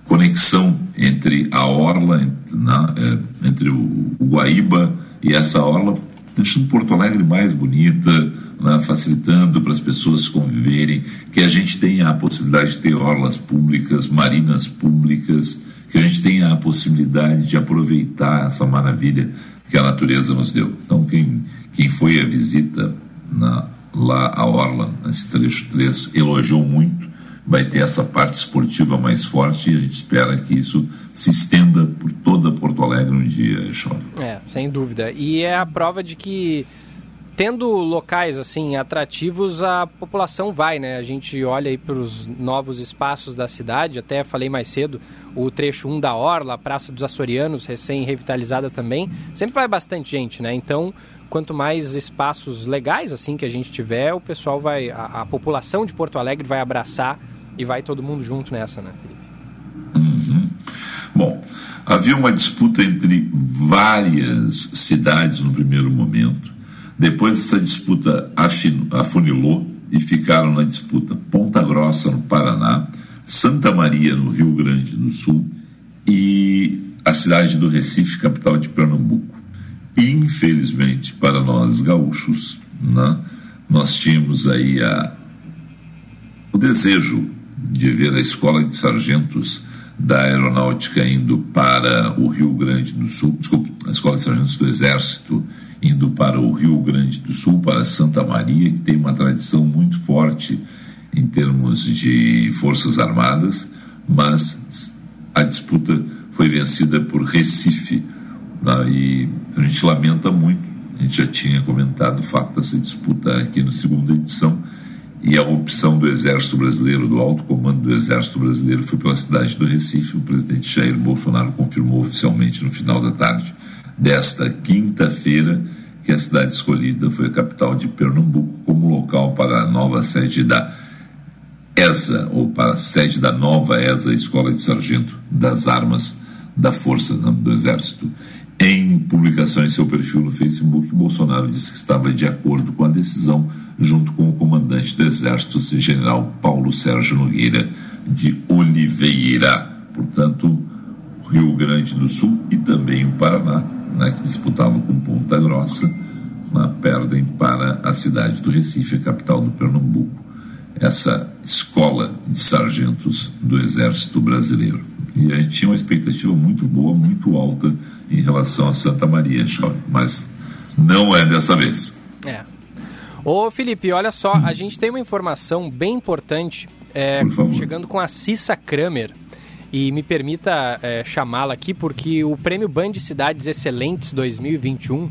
conexão entre a Orla, entre, né, uh, entre o, o Guaíba e essa orla deixando Porto Alegre mais bonita, né, facilitando para as pessoas conviverem, que a gente tenha a possibilidade de ter orlas públicas, marinas públicas, que a gente tenha a possibilidade de aproveitar essa maravilha que a natureza nos deu. Então, quem, quem foi à visita na, lá à Orla, nesse trecho 3, elogiou muito vai ter essa parte esportiva mais forte e a gente espera que isso se estenda por toda Porto Alegre um dia, Choro. É, sem dúvida. E é a prova de que tendo locais assim atrativos, a população vai, né? A gente olha aí para os novos espaços da cidade, até falei mais cedo, o trecho 1 da Orla, a Praça dos Açorianos, recém-revitalizada também, sempre vai bastante gente, né? Então, quanto mais espaços legais assim que a gente tiver, o pessoal vai, a, a população de Porto Alegre vai abraçar e vai todo mundo junto nessa, né, Felipe? Uhum. Bom, havia uma disputa entre várias cidades no primeiro momento. Depois essa disputa afunilou e ficaram na disputa Ponta Grossa, no Paraná, Santa Maria, no Rio Grande do Sul e a cidade do Recife, capital de Pernambuco. Infelizmente, para nós gaúchos, né, nós tínhamos aí a, o desejo de ver a escola de sargentos da aeronáutica indo para o Rio Grande do Sul, desculpe, a escola de sargentos do Exército indo para o Rio Grande do Sul, para Santa Maria, que tem uma tradição muito forte em termos de forças armadas, mas a disputa foi vencida por Recife. Né? E a gente lamenta muito, a gente já tinha comentado o fato dessa disputa aqui na segunda edição, e a opção do Exército Brasileiro, do alto comando do Exército Brasileiro, foi pela cidade do Recife. O presidente Jair Bolsonaro confirmou oficialmente no final da tarde desta quinta-feira que a cidade escolhida foi a capital de Pernambuco como local para a nova sede da ESA, ou para a sede da nova ESA, Escola de Sargento das Armas da Força do Exército. Em publicação em seu perfil no Facebook, Bolsonaro disse que estava de acordo com a decisão, junto com o comandante do Exército, general Paulo Sérgio Nogueira de Oliveira. Portanto, Rio Grande do Sul e também o Paraná, né, que disputavam com Ponta Grossa, né, perdem para a cidade do Recife, a capital do Pernambuco, essa escola de sargentos do Exército Brasileiro. E a gente tinha uma expectativa muito boa, muito alta em relação a Santa Maria, mas não é dessa vez. É. Ô Felipe, olha só, a gente tem uma informação bem importante é, chegando com a Cissa Kramer. E me permita é, chamá-la aqui porque o Prêmio Band Cidades Excelentes 2021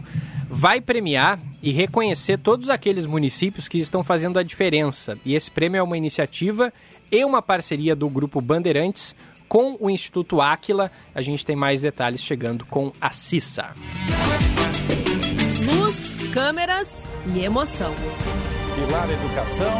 vai premiar e reconhecer todos aqueles municípios que estão fazendo a diferença. E esse prêmio é uma iniciativa e uma parceria do Grupo Bandeirantes com o Instituto Áquila. A gente tem mais detalhes chegando com a Cissa. Luz, câmeras e emoção. Pilar Educação,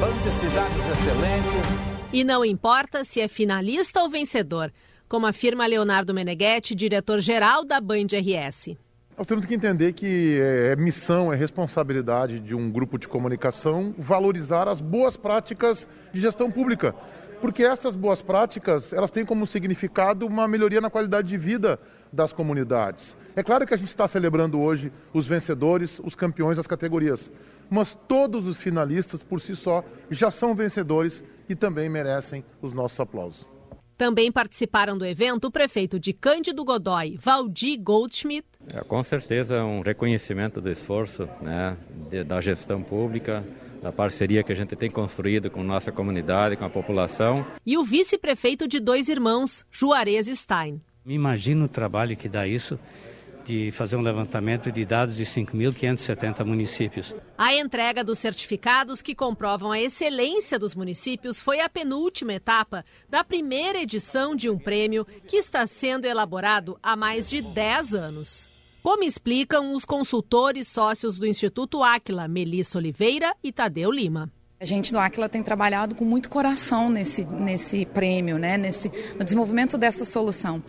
Band Cidades Excelentes e não importa se é finalista ou vencedor, como afirma Leonardo Meneghetti, diretor-geral da Band RS. Nós temos que entender que é missão, é responsabilidade de um grupo de comunicação valorizar as boas práticas de gestão pública, porque essas boas práticas elas têm como significado uma melhoria na qualidade de vida das comunidades. É claro que a gente está celebrando hoje os vencedores, os campeões das categorias, mas todos os finalistas por si só já são vencedores e também merecem os nossos aplausos. Também participaram do evento o prefeito de Cândido Godói, Valdir Goldschmidt. É, com certeza um reconhecimento do esforço né, de, da gestão pública, da parceria que a gente tem construído com nossa comunidade, com a população. E o vice-prefeito de Dois Irmãos, Juarez Stein. Me imagino o trabalho que dá isso de fazer um levantamento de dados de 5.570 municípios. A entrega dos certificados que comprovam a excelência dos municípios foi a penúltima etapa da primeira edição de um prêmio que está sendo elaborado há mais de 10 anos. Como explicam os consultores sócios do Instituto Áquila, Melissa Oliveira e Tadeu Lima. A gente no Aquila tem trabalhado com muito coração nesse, nesse prêmio, né? nesse, no desenvolvimento dessa solução,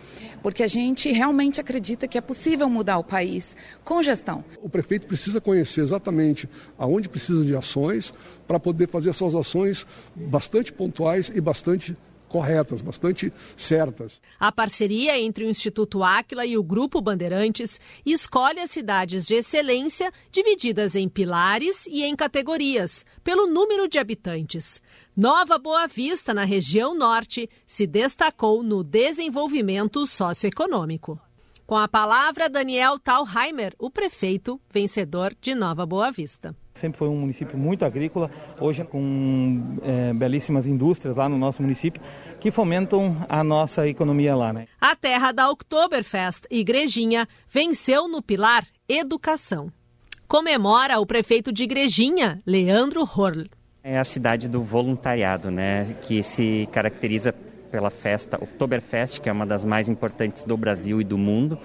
porque a gente realmente acredita que é possível mudar o país com gestão. O prefeito precisa conhecer exatamente aonde precisa de ações para poder fazer suas ações bastante pontuais e bastante corretas, bastante certas. A parceria entre o Instituto Áquila e o Grupo Bandeirantes escolhe as cidades de excelência divididas em pilares e em categorias, pelo número de habitantes. Nova Boa Vista, na região norte, se destacou no desenvolvimento socioeconômico. Com a palavra, Daniel Talheimer, o prefeito vencedor de Nova Boa Vista. Sempre foi um município muito agrícola, hoje com é, belíssimas indústrias lá no nosso município que fomentam a nossa economia lá. Né? A terra da Oktoberfest, Igrejinha, venceu no pilar Educação. Comemora o prefeito de Igrejinha, Leandro Horl. É a cidade do voluntariado, né, que se caracteriza pela festa Oktoberfest, que é uma das mais importantes do Brasil e do mundo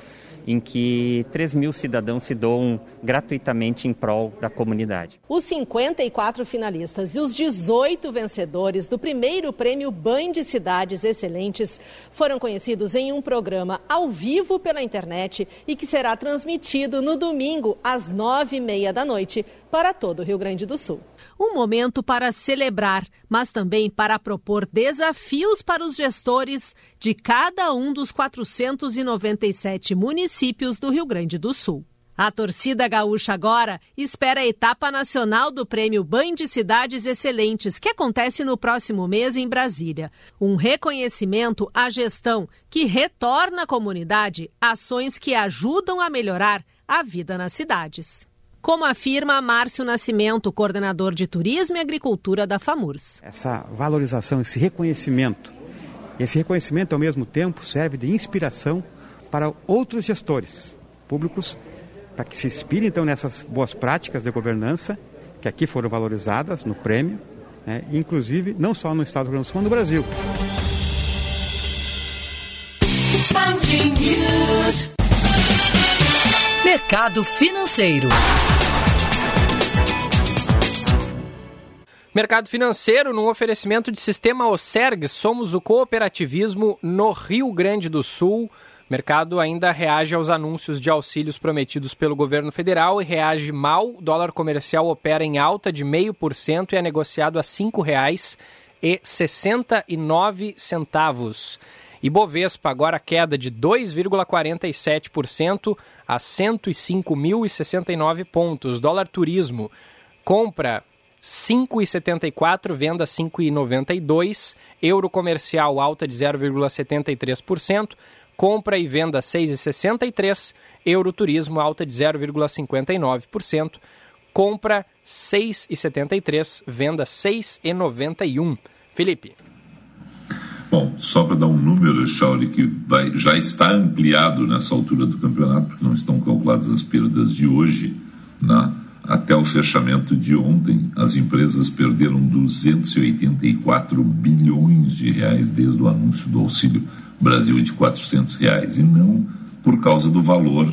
em que 3 mil cidadãos se doam gratuitamente em prol da comunidade. Os 54 finalistas e os 18 vencedores do primeiro prêmio Banho de Cidades Excelentes foram conhecidos em um programa ao vivo pela internet e que será transmitido no domingo às nove e meia da noite para todo o Rio Grande do Sul. Um momento para celebrar, mas também para propor desafios para os gestores de cada um dos 497 municípios do Rio Grande do Sul. A torcida gaúcha agora espera a etapa nacional do Prêmio Banho de Cidades Excelentes, que acontece no próximo mês em Brasília. Um reconhecimento à gestão que retorna à comunidade ações que ajudam a melhorar a vida nas cidades como afirma Márcio Nascimento, coordenador de Turismo e Agricultura da FAMURS. Essa valorização, esse reconhecimento, esse reconhecimento ao mesmo tempo serve de inspiração para outros gestores públicos para que se inspirem então nessas boas práticas de governança que aqui foram valorizadas no prêmio, né, inclusive não só no estado do Rio Grande do Sul, mas no Brasil. Mercado Financeiro. Mercado financeiro, num oferecimento de sistema OSERG, somos o cooperativismo no Rio Grande do Sul. O mercado ainda reage aos anúncios de auxílios prometidos pelo governo federal e reage mal. O dólar comercial opera em alta de 0,5% e é negociado a R$ 5,69. E Bovespa agora queda de 2,47% a 105.069 pontos. Dólar turismo compra 5,74, venda 5,92, euro comercial alta de 0,73%, compra e venda 6,63, euro turismo alta de 0,59%, compra 6,73, venda 6,91. Felipe. Bom, só para dar um número, Chauri, que vai, já está ampliado nessa altura do campeonato, porque não estão calculadas as perdas de hoje, né? Até o fechamento de ontem, as empresas perderam 284 bilhões de reais desde o anúncio do Auxílio Brasil de 400 reais. E não por causa do valor,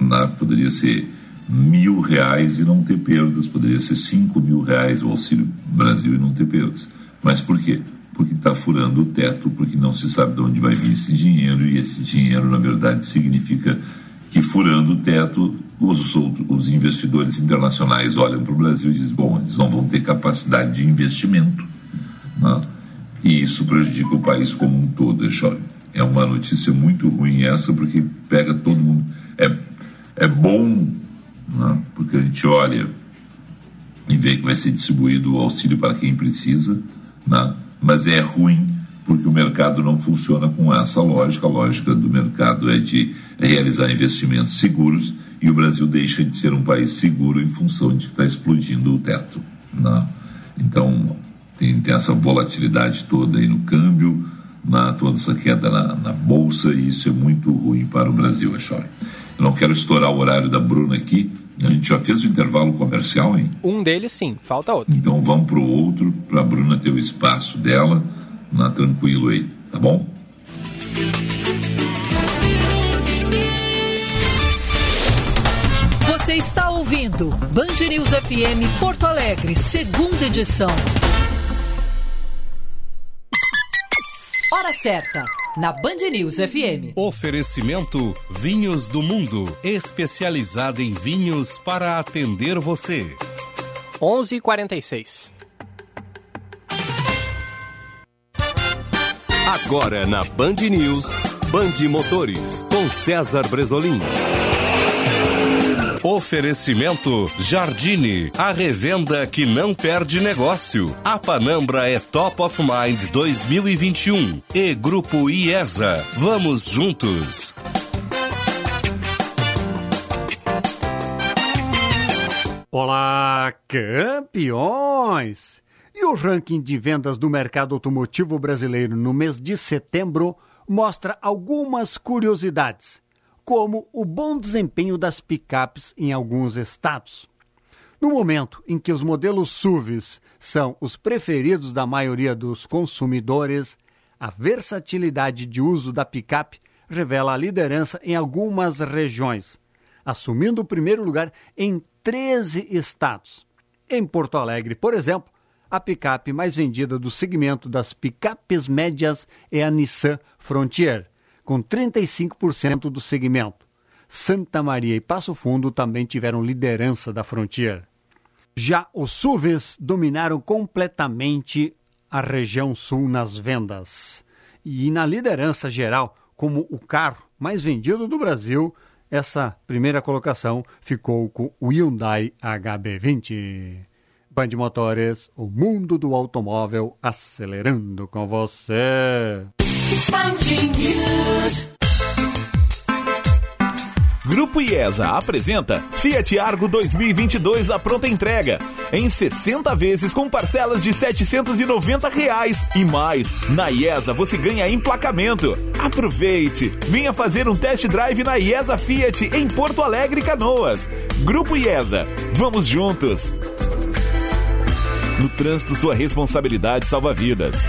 né? poderia ser mil reais e não ter perdas, poderia ser cinco mil reais o Auxílio Brasil e não ter perdas. Mas por quê? Porque está furando o teto, porque não se sabe de onde vai vir esse dinheiro e esse dinheiro, na verdade, significa que furando o teto os, os investidores internacionais olham para o Brasil e dizem: bom, eles não vão ter capacidade de investimento. Né? E isso prejudica o país como um todo, É uma notícia muito ruim essa, porque pega todo mundo. É, é bom, né? porque a gente olha e vê que vai ser distribuído o auxílio para quem precisa, né? mas é ruim porque o mercado não funciona com essa lógica. A lógica do mercado é de realizar investimentos seguros e o Brasil deixa de ser um país seguro em função de que está explodindo o teto. Né? Então, tem, tem, essa volatilidade toda aí no câmbio, na, né? toda essa queda na, na, bolsa, e isso é muito ruim para o Brasil, Echore. Eu não quero estourar o horário da Bruna aqui, a gente já fez o intervalo comercial, hein? Um deles sim, falta outro. Então vamos para o outro, para a Bruna ter o espaço dela, na, tranquilo aí, tá bom? Você está ouvindo Band News FM Porto Alegre, segunda edição. Hora certa, na Band News FM. Oferecimento Vinhos do Mundo, especializada em vinhos para atender você. 11:46. Agora na Band News, Band Motores, com César Bresolim. Oferecimento Jardine, a revenda que não perde negócio. A Panambra é Top of Mind 2021 e Grupo IESA. Vamos juntos. Olá, campeões! E o ranking de vendas do mercado automotivo brasileiro no mês de setembro mostra algumas curiosidades como o bom desempenho das picapes em alguns estados. No momento em que os modelos SUVs são os preferidos da maioria dos consumidores, a versatilidade de uso da picape revela a liderança em algumas regiões, assumindo o primeiro lugar em 13 estados. Em Porto Alegre, por exemplo, a picape mais vendida do segmento das picapes médias é a Nissan Frontier, com 35% do segmento. Santa Maria e Passo Fundo também tiveram liderança da Frontier. Já os SUVs dominaram completamente a região sul nas vendas. E na liderança geral, como o carro mais vendido do Brasil, essa primeira colocação ficou com o Hyundai HB20. Band Motores, o mundo do automóvel acelerando com você. Grupo IESA apresenta Fiat Argo 2022 à pronta entrega. Em 60 vezes com parcelas de 790 reais. E mais, na IESA você ganha emplacamento. Aproveite! Venha fazer um test drive na IESA Fiat em Porto Alegre Canoas. Grupo IESA, vamos juntos! No trânsito, sua responsabilidade salva vidas.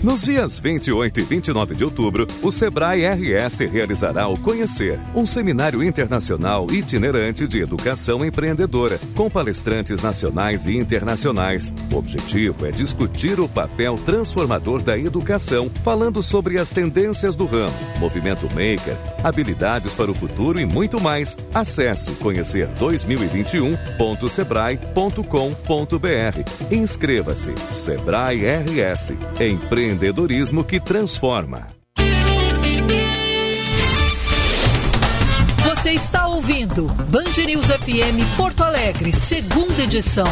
Nos dias 28 e 29 de outubro, o Sebrae RS realizará o Conhecer, um seminário internacional itinerante de educação empreendedora, com palestrantes nacionais e internacionais. O objetivo é discutir o papel transformador da educação, falando sobre as tendências do ramo, movimento maker, habilidades para o futuro e muito mais. Acesse conhecer2021.sebrae.com.br. Inscreva-se. Sebrae RS. Empreendedor empreendedorismo que transforma. Você está ouvindo Band News FM Porto Alegre, segunda edição.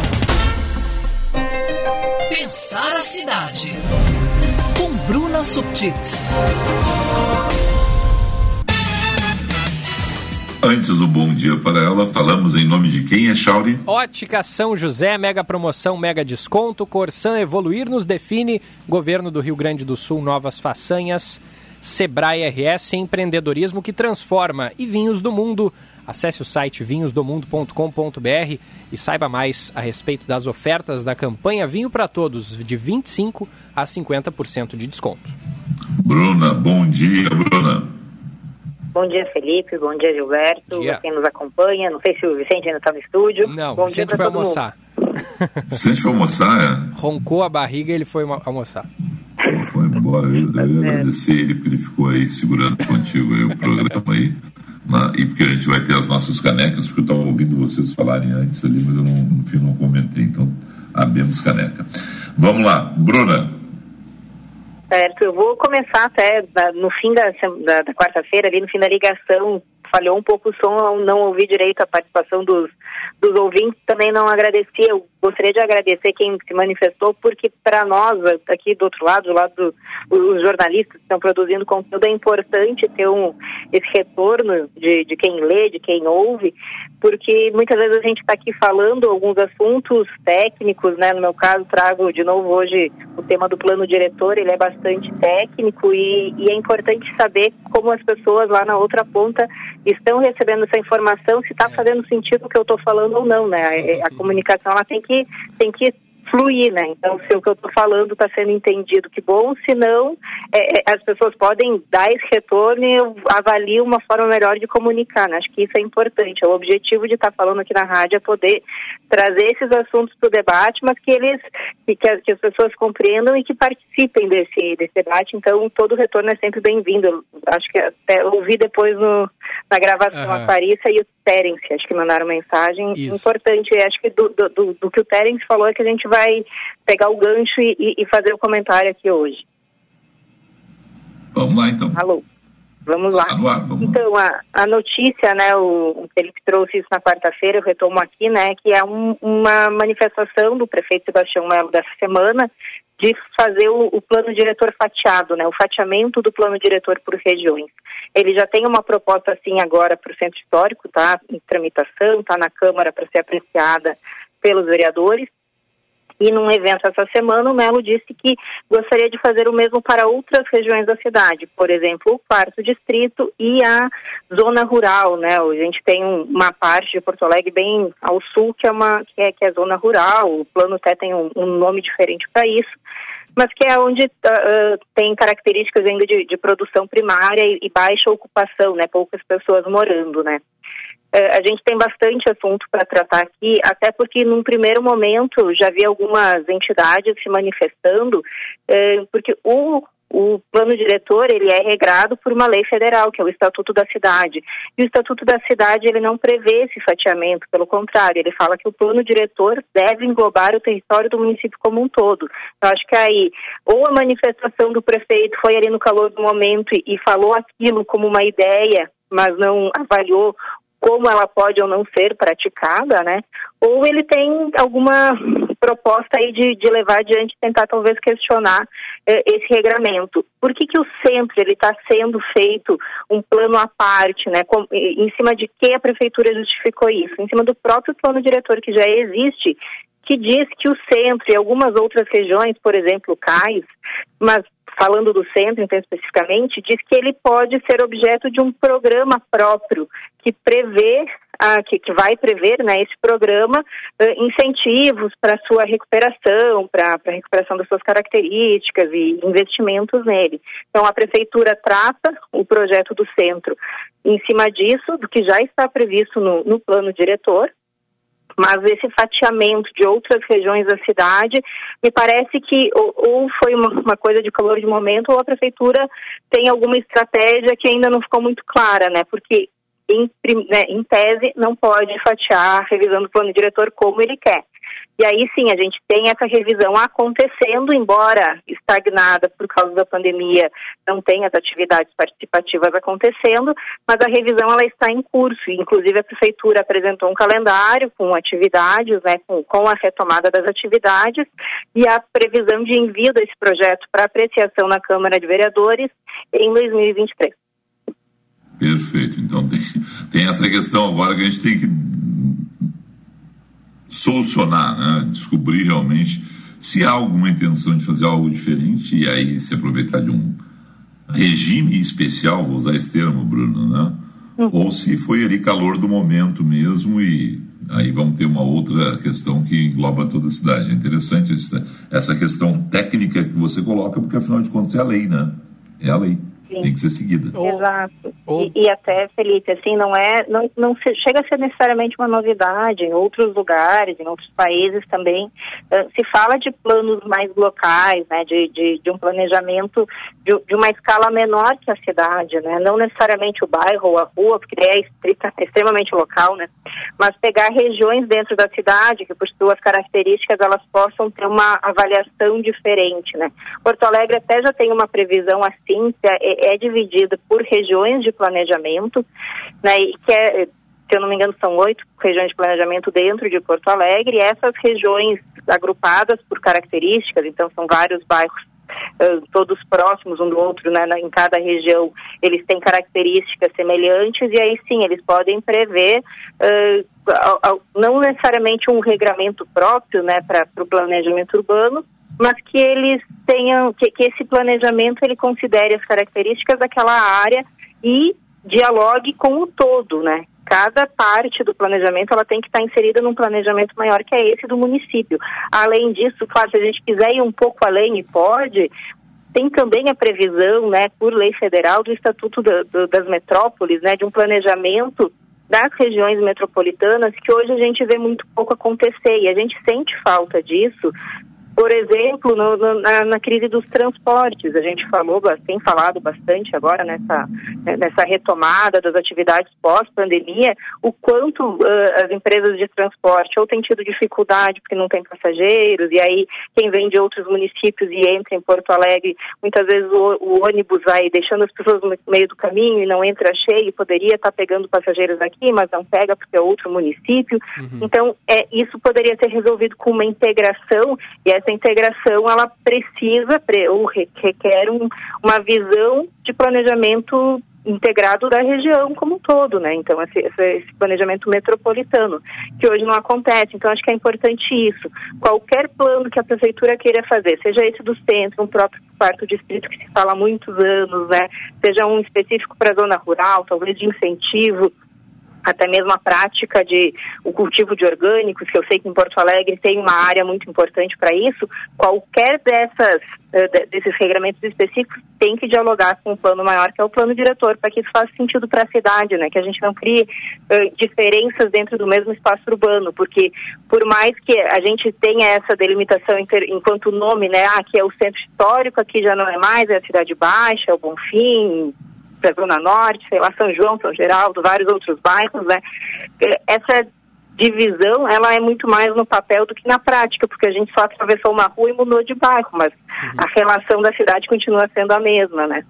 Pensar a cidade. Com Bruna Subtits. Antes do bom dia para ela, falamos em nome de quem é Chauri? Ótica São José, mega promoção, mega desconto. Corsan Evoluir nos define. Governo do Rio Grande do Sul, novas façanhas. Sebrae RS, empreendedorismo que transforma. E Vinhos do Mundo. Acesse o site vinhosdomundo.com.br e saiba mais a respeito das ofertas da campanha Vinho para Todos, de 25% a 50% de desconto. Bruna, bom dia, Bruna. Bom dia, Felipe. Bom dia, Gilberto. Dia. Quem nos acompanha. Não sei se o Vicente ainda está no estúdio. Não, Bom Vicente foi almoçar. Vicente foi almoçar, é? Roncou a barriga e ele foi almoçar. Foi embora. Eu, eu é. agradecer ele porque ele ficou aí segurando contigo aí o programa aí. Na, e porque a gente vai ter as nossas canecas, porque eu estava ouvindo vocês falarem antes ali, mas eu não, no fim não comentei. Então, abemos caneca. Vamos lá. Bruna, Certo, eu vou começar até no fim da, da, da quarta-feira, ali no fim da ligação, falhou um pouco o som, não ouvi direito a participação dos, dos ouvintes, também não agradeci, eu gostaria de agradecer quem se manifestou, porque para nós, aqui do outro lado, do lado dos jornalistas que estão produzindo conteúdo, é importante ter um, esse retorno de, de quem lê, de quem ouve, porque muitas vezes a gente está aqui falando alguns assuntos técnicos, né? No meu caso, trago de novo hoje o tema do plano diretor, ele é bastante técnico e, e é importante saber como as pessoas lá na outra ponta estão recebendo essa informação, se está fazendo sentido o que eu estou falando ou não, né? A, a comunicação ela tem que, tem que fluir, né? Então, se o que eu estou falando está sendo entendido, que bom, se não, é, é, as pessoas podem dar esse retorno e eu avalio uma forma melhor de comunicar, né? Acho que isso é importante. O objetivo de estar tá falando aqui na rádio é poder trazer esses assuntos para o debate, mas que eles, que, que, as, que, as, pessoas compreendam e que participem desse, desse debate. Então, todo retorno é sempre bem-vindo. Acho que até ouvi depois no, na gravação uhum. a Clarissa e o Terence, acho que mandaram mensagem Isso. importante. Acho que do, do, do, do, que o Terence falou é que a gente vai pegar o gancho e, e fazer o comentário aqui hoje. Vamos lá, então. Alô. Vamos lá. Então, a, a notícia, né, o, o Felipe trouxe isso na quarta-feira, eu retomo aqui, né, que é um, uma manifestação do prefeito Sebastião Melo dessa semana de fazer o, o, plano diretor fatiado, né, o fatiamento do plano diretor por regiões. Ele já tem uma proposta assim agora para o centro histórico, tá em tramitação, tá na Câmara para ser apreciada pelos vereadores. E num evento essa semana, o Melo disse que gostaria de fazer o mesmo para outras regiões da cidade, por exemplo, o quarto distrito e a zona rural, né? A gente tem uma parte de Porto Alegre bem ao sul que é uma que é, que é zona rural. O plano até tem um, um nome diferente para isso mas que é onde uh, tem características ainda de, de produção primária e, e, baixa ocupação, né, poucas pessoas morando, né. Uh, a gente tem bastante assunto para tratar aqui, até porque num primeiro momento já vi algumas entidades se manifestando, uh, porque o o plano diretor ele é regrado por uma lei federal, que é o Estatuto da Cidade. E o Estatuto da Cidade ele não prevê esse fatiamento, pelo contrário, ele fala que o plano diretor deve englobar o território do município como um todo. Eu acho que aí, ou a manifestação do prefeito foi ali no calor do momento e, e falou aquilo como uma ideia, mas não avaliou como ela pode ou não ser praticada, né? Ou ele tem alguma proposta aí de, de levar adiante, tentar talvez questionar eh, esse regramento. Por que, que o centro ele está sendo feito um plano à parte, né? Com, em cima de que a prefeitura justificou isso? Em cima do próprio plano diretor que já existe, que diz que o centro e algumas outras regiões, por exemplo, Cais, mas falando do centro então especificamente, diz que ele pode ser objeto de um programa próprio que prevê ah, que, que, vai prever né, esse programa uh, incentivos para sua recuperação, para a recuperação das suas características e investimentos nele. Então a prefeitura trata o projeto do centro em cima disso, do que já está previsto no, no plano diretor, mas esse fatiamento de outras regiões da cidade, me parece que ou, ou foi uma, uma, coisa de calor de momento, ou a prefeitura tem alguma estratégia que ainda não ficou muito clara, né? Porque em, né, em tese não pode fatiar revisando o plano diretor como ele quer. E aí sim, a gente tem essa revisão acontecendo, embora estagnada por causa da pandemia, não tem as atividades participativas acontecendo, mas a revisão ela está em curso. Inclusive a prefeitura apresentou um calendário com atividades, né, com, com a retomada das atividades e a previsão de envio desse projeto para apreciação na Câmara de Vereadores em 2023. Perfeito. Então tem, tem essa questão agora que a gente tem que solucionar, né? descobrir realmente se há alguma intenção de fazer algo diferente e aí se aproveitar de um regime especial, vou usar esse termo, Bruno, né? Uhum. Ou se foi ali calor do momento mesmo e aí vamos ter uma outra questão que engloba toda a cidade. É interessante essa questão técnica que você coloca, porque afinal de contas é a lei, né? É a lei. Sim. Tem que ser seguida. Exato. E, e, até, Felipe, assim, não é, não, não se, chega a ser necessariamente uma novidade. Em outros lugares, em outros países também, uh, se fala de planos mais locais, né, de, de, de um planejamento de, de, uma escala menor que a cidade, né, não necessariamente o bairro ou a rua, porque é estrita, extremamente local, né, mas pegar regiões dentro da cidade que, por suas características, elas possam ter uma avaliação diferente, né. Porto Alegre até já tem uma previsão assim, que é, dividida por regiões de planejamento, né, e que é, se eu não me engano, são oito regiões de planejamento dentro de Porto Alegre, essas regiões agrupadas por características, então são vários bairros todos próximos um do outro, né, em cada região, eles têm características semelhantes e aí sim eles podem prever uh, não necessariamente um regramento próprio, né, para o planejamento urbano, mas que eles tenham, que, que esse planejamento ele considere as características daquela área e dialogue com o todo, né? Cada parte do planejamento ela tem que estar inserida num planejamento maior que é esse do município. Além disso, claro, se a gente quiser ir um pouco além e pode, tem também a previsão, né, por lei federal do Estatuto do, do, das Metrópoles, né, de um planejamento das regiões metropolitanas que hoje a gente vê muito pouco acontecer e a gente sente falta disso por exemplo, no, no, na, na, crise dos transportes, a gente falou, tem falado bastante agora nessa, né, nessa retomada das atividades pós-pandemia, o quanto uh, as empresas de transporte ou têm tido dificuldade porque não tem passageiros, e aí quem vem de outros municípios e entra em Porto Alegre, muitas vezes o, o ônibus vai deixando as pessoas no meio do caminho e não entra cheio, poderia estar pegando passageiros aqui, mas não pega porque é outro município. Uhum. Então, é, isso poderia ser resolvido com uma integração, e essa essa integração ela precisa ou requer um, uma visão de planejamento integrado da região como um todo, né? Então esse, esse, planejamento metropolitano que hoje não acontece. Então acho que é importante isso. Qualquer plano que a prefeitura queira fazer, seja esse do centro, um próprio quarto distrito que se fala há muitos anos, né? Seja um específico para a zona rural, talvez de incentivo até mesmo a prática de o cultivo de orgânicos, que eu sei que em Porto Alegre tem uma área muito importante para isso, qualquer dessas eh, desses regramentos específicos tem que dialogar com o plano maior, que é o plano diretor, para que isso faça sentido para a cidade, né? Que a gente não crie uh, diferenças dentro do mesmo espaço urbano, porque por mais que a gente tenha essa delimitação inter, enquanto nome, né? Ah, aqui é o centro histórico, aqui já não é mais, é a Cidade Baixa, é o Bonfim, para a Zona Norte, sei lá, São João, São Geraldo, vários outros bairros, né? Essa divisão, ela é muito mais no papel do que na prática, porque a gente só atravessou uma rua e mudou de bairro, mas uhum. a relação da cidade continua sendo a mesma, né?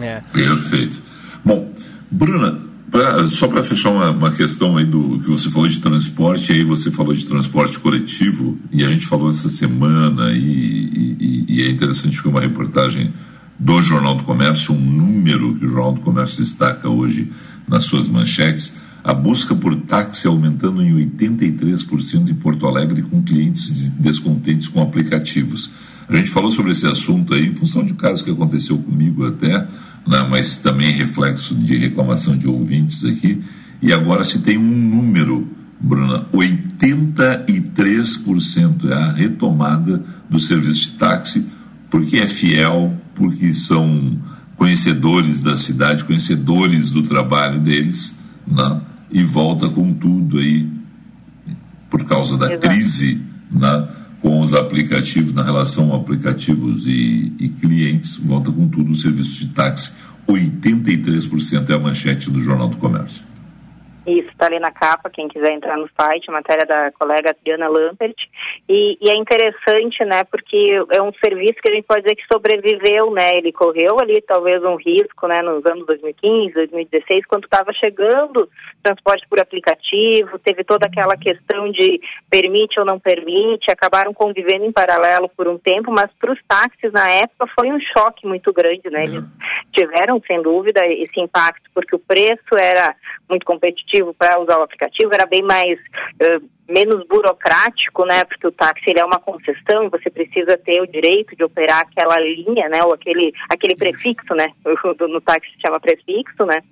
É. Perfeito. Bom, Bruna, pra, só para fechar uma, uma, questão aí do que você falou de transporte, aí você falou de transporte coletivo, e a gente falou essa semana, e, e, e é interessante que uma reportagem do Jornal do Comércio, um número que o Jornal do Comércio destaca hoje nas suas manchetes, a busca por táxi aumentando em 83% em Porto Alegre com clientes descontentes com aplicativos. A gente falou sobre esse assunto aí em função de um caso que aconteceu comigo até, né, mas também reflexo de reclamação de ouvintes aqui. E agora se tem um número, Bruna, 83% é a retomada do serviço de táxi, porque é fiel, porque são conhecedores da cidade, conhecedores do trabalho deles, né? e volta com tudo aí, por causa da Exato. crise né? com os aplicativos, na relação aplicativos e, e clientes, volta com tudo o serviço de táxi. 83% é a manchete do Jornal do Comércio. Isso, está ali na capa, quem quiser entrar no site, matéria da colega Adriana Lampert. E, e, é interessante, né, porque é um serviço que a gente pode dizer que sobreviveu, né, ele correu ali talvez um risco, né, nos anos 2015, 2016, quando estava chegando transporte por aplicativo, teve toda aquela questão de permite ou não permite, acabaram convivendo em paralelo por um tempo, mas para os táxis na época foi um choque muito grande, né, eles tiveram, sem dúvida, esse impacto, porque o preço era muito competitivo para usar o aplicativo, era bem mais uh, menos burocrático, né? Porque o táxi ele é uma concessão e você precisa ter o direito de operar aquela linha, né? Ou aquele aquele prefixo, né? No táxi se chama prefixo, né?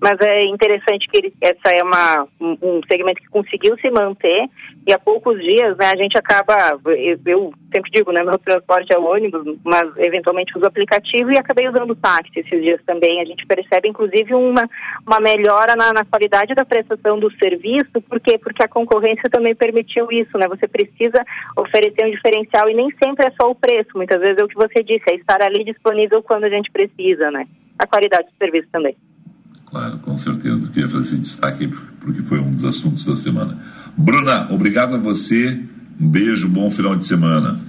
Mas é interessante que ele, essa é uma, um segmento que conseguiu se manter e há poucos dias né, a gente acaba, eu, sempre digo, né, meu transporte é o ônibus, mas eventualmente uso aplicativo e acabei usando táxi esses dias também. A gente percebe inclusive uma, uma melhora na, na qualidade da prestação do serviço, por quê? Porque a concorrência também permitiu isso, né? Você precisa oferecer um diferencial e nem sempre é só o preço, muitas vezes é o que você disse, é estar ali disponível quando a gente precisa, né? A qualidade do serviço também. Claro, com certeza. Eu queria fazer esse destaque porque foi um dos assuntos da semana. Bruna, obrigado a você. Um beijo, bom final de semana.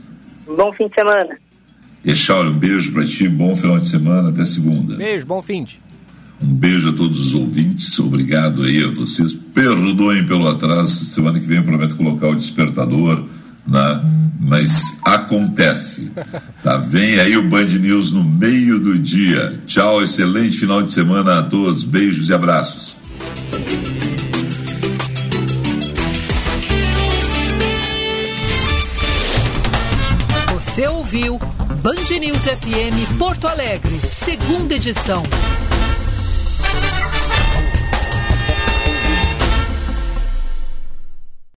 Bom fim de semana. E Shaul, um beijo para ti, bom final de semana, até segunda. Beijo, bom fim de. Um beijo a todos os ouvintes, obrigado aí a vocês. Perdoem pelo atraso, semana que vem eu prometo colocar o despertador né? mas acontece. Tá? Vem aí o Band News no meio do dia. Tchau, excelente final de semana a todos. Beijos e abraços. Você ouviu Band News FM Porto Alegre, segunda edição.